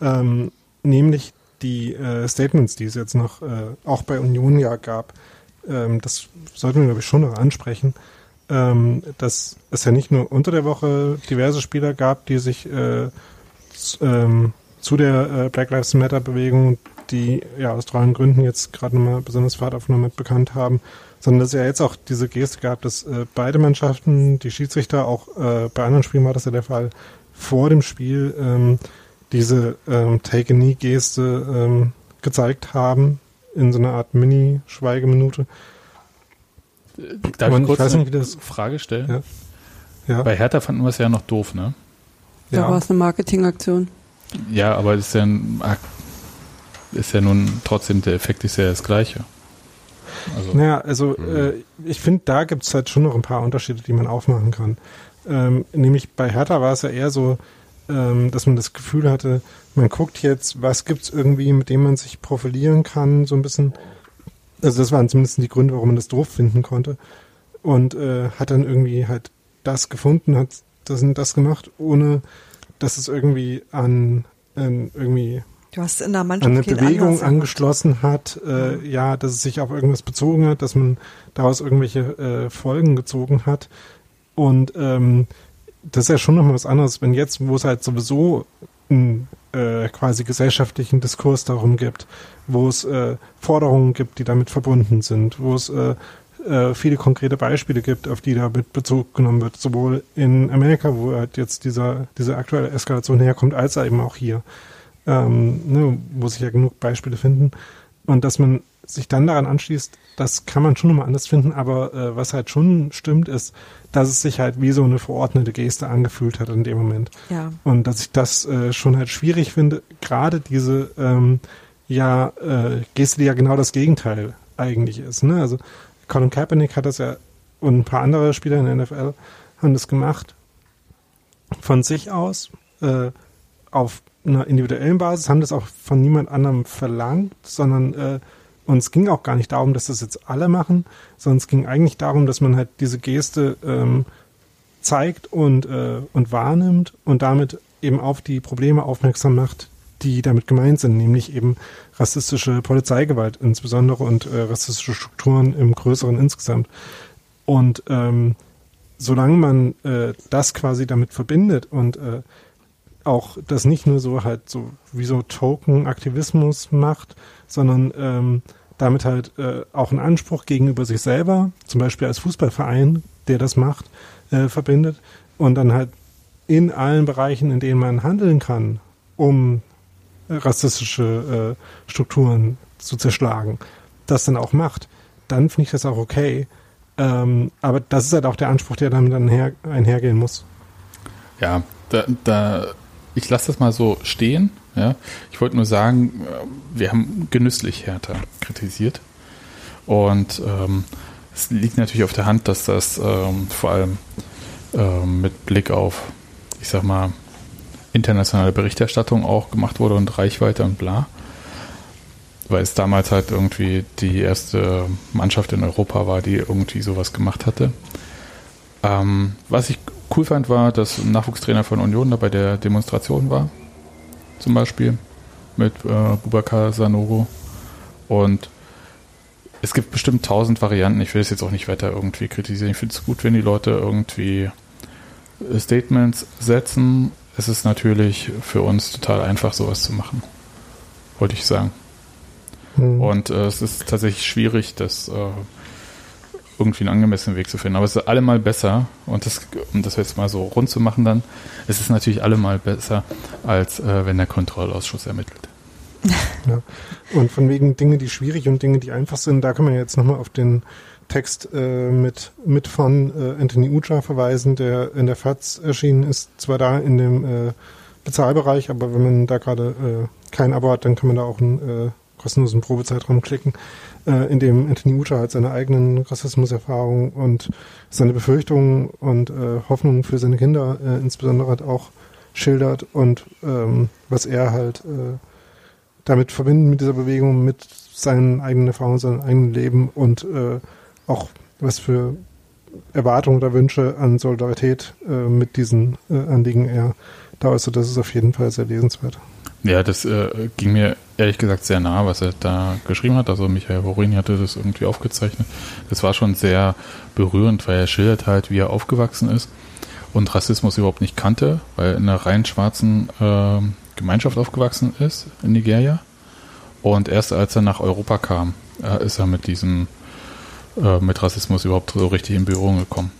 Ähm, nämlich die äh, Statements, die es jetzt noch äh, auch bei Union ja gab. Ähm, das sollten wir, glaube ich, schon noch ansprechen. Ähm, dass es ja nicht nur unter der Woche diverse Spieler gab, die sich äh, ähm, zu der äh, Black Lives Matter Bewegung, die ja aus drei Gründen jetzt gerade nochmal besonders Fahrt aufgenommen mit bekannt haben, sondern dass es ja jetzt auch diese Geste gab, dass äh, beide Mannschaften, die Schiedsrichter, auch äh, bei anderen Spielen war das ja der Fall, vor dem Spiel ähm, diese ähm, Take-a-Knee-Geste ähm, gezeigt haben, in so einer Art Mini-Schweigeminute. Darf Man- ich kurz ich weiß eine nicht, wie das- Frage stellen? Ja. Ja, Bei Hertha fanden wir es ja noch doof, ne? Da war ja. es eine Marketingaktion. Ja, aber ist ja, ein, ist ja nun trotzdem, der Effekt ist ja das gleiche. Also, Naja, also äh, ich finde, da gibt es halt schon noch ein paar Unterschiede, die man aufmachen kann. Ähm, nämlich bei Hertha war es ja eher so, ähm, dass man das Gefühl hatte, man guckt jetzt, was gibt's irgendwie, mit dem man sich profilieren kann, so ein bisschen. Also das waren zumindest die Gründe, warum man das doof finden konnte. Und äh, hat dann irgendwie halt das gefunden, hat das und das gemacht, ohne dass es irgendwie an, an irgendwie Du hast in der an Mannschaft eine keinen Bewegung angeschlossen hat, äh, ja, dass es sich auf irgendwas bezogen hat, dass man daraus irgendwelche äh, Folgen gezogen hat. Und ähm, das ist ja schon nochmal was anderes, wenn jetzt, wo es halt sowieso einen äh, quasi gesellschaftlichen Diskurs darum gibt, wo es äh, Forderungen gibt, die damit verbunden sind, wo es äh, äh, viele konkrete Beispiele gibt, auf die damit Bezug genommen wird, sowohl in Amerika, wo halt jetzt dieser, diese aktuelle Eskalation herkommt, als eben auch hier ähm, ne, wo sich ja genug Beispiele finden. Und dass man sich dann daran anschließt, das kann man schon nochmal anders finden, aber äh, was halt schon stimmt, ist, dass es sich halt wie so eine verordnete Geste angefühlt hat in dem Moment. Ja. Und dass ich das äh, schon halt schwierig finde, gerade diese ähm, ja, äh, Geste, die ja genau das Gegenteil eigentlich ist. Ne? Also Colin Kaepernick hat das ja und ein paar andere Spieler in der NFL haben das gemacht von sich aus äh, auf einer individuellen Basis, haben das auch von niemand anderem verlangt, sondern äh, und es ging auch gar nicht darum, dass das jetzt alle machen, sondern es ging eigentlich darum, dass man halt diese Geste ähm, zeigt und, äh, und wahrnimmt und damit eben auf die Probleme aufmerksam macht, die damit gemeint sind, nämlich eben rassistische Polizeigewalt insbesondere und äh, rassistische Strukturen im Größeren insgesamt. Und ähm, solange man äh, das quasi damit verbindet und äh, auch das nicht nur so halt so wie so Token-Aktivismus macht, sondern ähm, damit halt äh, auch einen Anspruch gegenüber sich selber, zum Beispiel als Fußballverein, der das macht, äh, verbindet und dann halt in allen Bereichen, in denen man handeln kann, um äh, rassistische äh, Strukturen zu zerschlagen, das dann auch macht, dann finde ich das auch okay. Ähm, aber das ist halt auch der Anspruch, der damit dann her, einhergehen muss. Ja, da, da ich lasse das mal so stehen. Ja, ich wollte nur sagen, äh, wir haben genüsslich Hertha kritisiert und ähm, es liegt natürlich auf der Hand, dass das ähm, vor allem ähm, mit Blick auf, ich sag mal, internationale Berichterstattung auch gemacht wurde und Reichweite und bla. Weil es damals halt irgendwie die erste Mannschaft in Europa war, die irgendwie sowas gemacht hatte. Ähm, was ich cool fand, war, dass ein Nachwuchstrainer von Union da bei der Demonstration war. Zum Beispiel mit äh, Bubakar Sanogo. Und es gibt bestimmt tausend Varianten. Ich will es jetzt auch nicht weiter irgendwie kritisieren. Ich finde es gut, wenn die Leute irgendwie Statements setzen. Es ist natürlich für uns total einfach, sowas zu machen. Wollte ich sagen. Hm. Und äh, es ist tatsächlich schwierig, das äh, irgendwie einen angemessenen Weg zu finden. Aber es ist allemal besser, und das, um das jetzt mal so rund zu machen dann, es ist natürlich allemal besser, als äh, wenn der Kontrollausschuss ermittelt. Ja. Und von wegen Dinge, die schwierig und Dinge, die einfach sind, da kann man jetzt nochmal auf den Text äh, mit, mit von äh, Anthony Ucha verweisen, der in der FAZ erschienen ist, zwar da in dem äh, Bezahlbereich, aber wenn man da gerade äh, kein Abo hat, dann kann man da auch einen äh, kostenlosen Probezeitraum klicken, äh, in dem Anthony Ucha halt seine eigenen Rassismuserfahrungen und seine Befürchtungen und äh, Hoffnungen für seine Kinder äh, insbesondere halt auch schildert und ähm, was er halt äh, damit verbinden mit dieser Bewegung, mit seinen eigenen Erfahrungen, seinem eigenen Leben und äh, auch was für Erwartungen oder Wünsche an Solidarität äh, mit diesen äh, Anliegen er da äußert. Das ist auf jeden Fall sehr lesenswert. Ja, das äh, ging mir ehrlich gesagt sehr nah, was er da geschrieben hat. Also Michael Horini hatte das irgendwie aufgezeichnet. Das war schon sehr berührend, weil er schildert halt, wie er aufgewachsen ist und Rassismus überhaupt nicht kannte, weil in einer rein schwarzen äh, Gemeinschaft aufgewachsen ist in Nigeria. Und erst als er nach Europa kam, äh, ist er mit diesem, äh, mit Rassismus überhaupt so richtig in Berührung gekommen.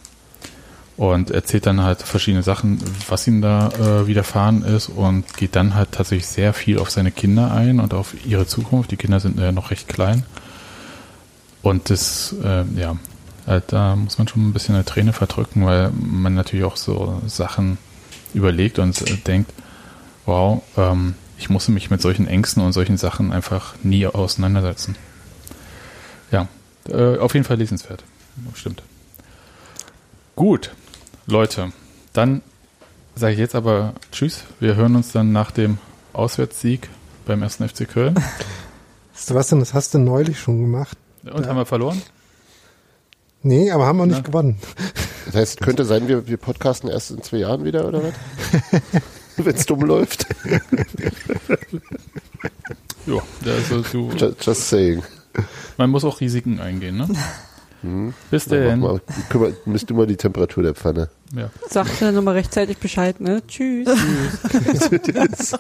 Und erzählt dann halt verschiedene Sachen, was ihm da äh, widerfahren ist und geht dann halt tatsächlich sehr viel auf seine Kinder ein und auf ihre Zukunft. Die Kinder sind ja noch recht klein. Und das, äh, ja, halt, da muss man schon ein bisschen eine Träne verdrücken, weil man natürlich auch so Sachen überlegt und äh, denkt, wow, ähm, ich musste mich mit solchen Ängsten und solchen Sachen einfach nie auseinandersetzen. Ja, äh, auf jeden Fall lesenswert. Stimmt. Gut, Leute, dann sage ich jetzt aber Tschüss. Wir hören uns dann nach dem Auswärtssieg beim 1. FC Köln. Sebastian, das hast du neulich schon gemacht. Und haben wir verloren? Nee, aber haben wir nicht Na? gewonnen. Das heißt, könnte sein, wir, wir podcasten erst in zwei Jahren wieder, oder was? Wenn es dumm läuft. Ja, also du, Just, just saying. man muss auch Risiken eingehen, ne? Bis Dann denn. mal, kümmer, misst du mal die Temperatur der Pfanne. Ja. Sagt dann nochmal rechtzeitig Bescheid, ne? Tschüss. Tschüss, tschüss.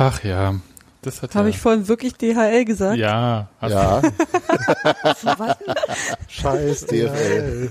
Ach ja, das hat Habe ja, ich vorhin wirklich DHL gesagt? ja, hast Ja, Scheiß DFL.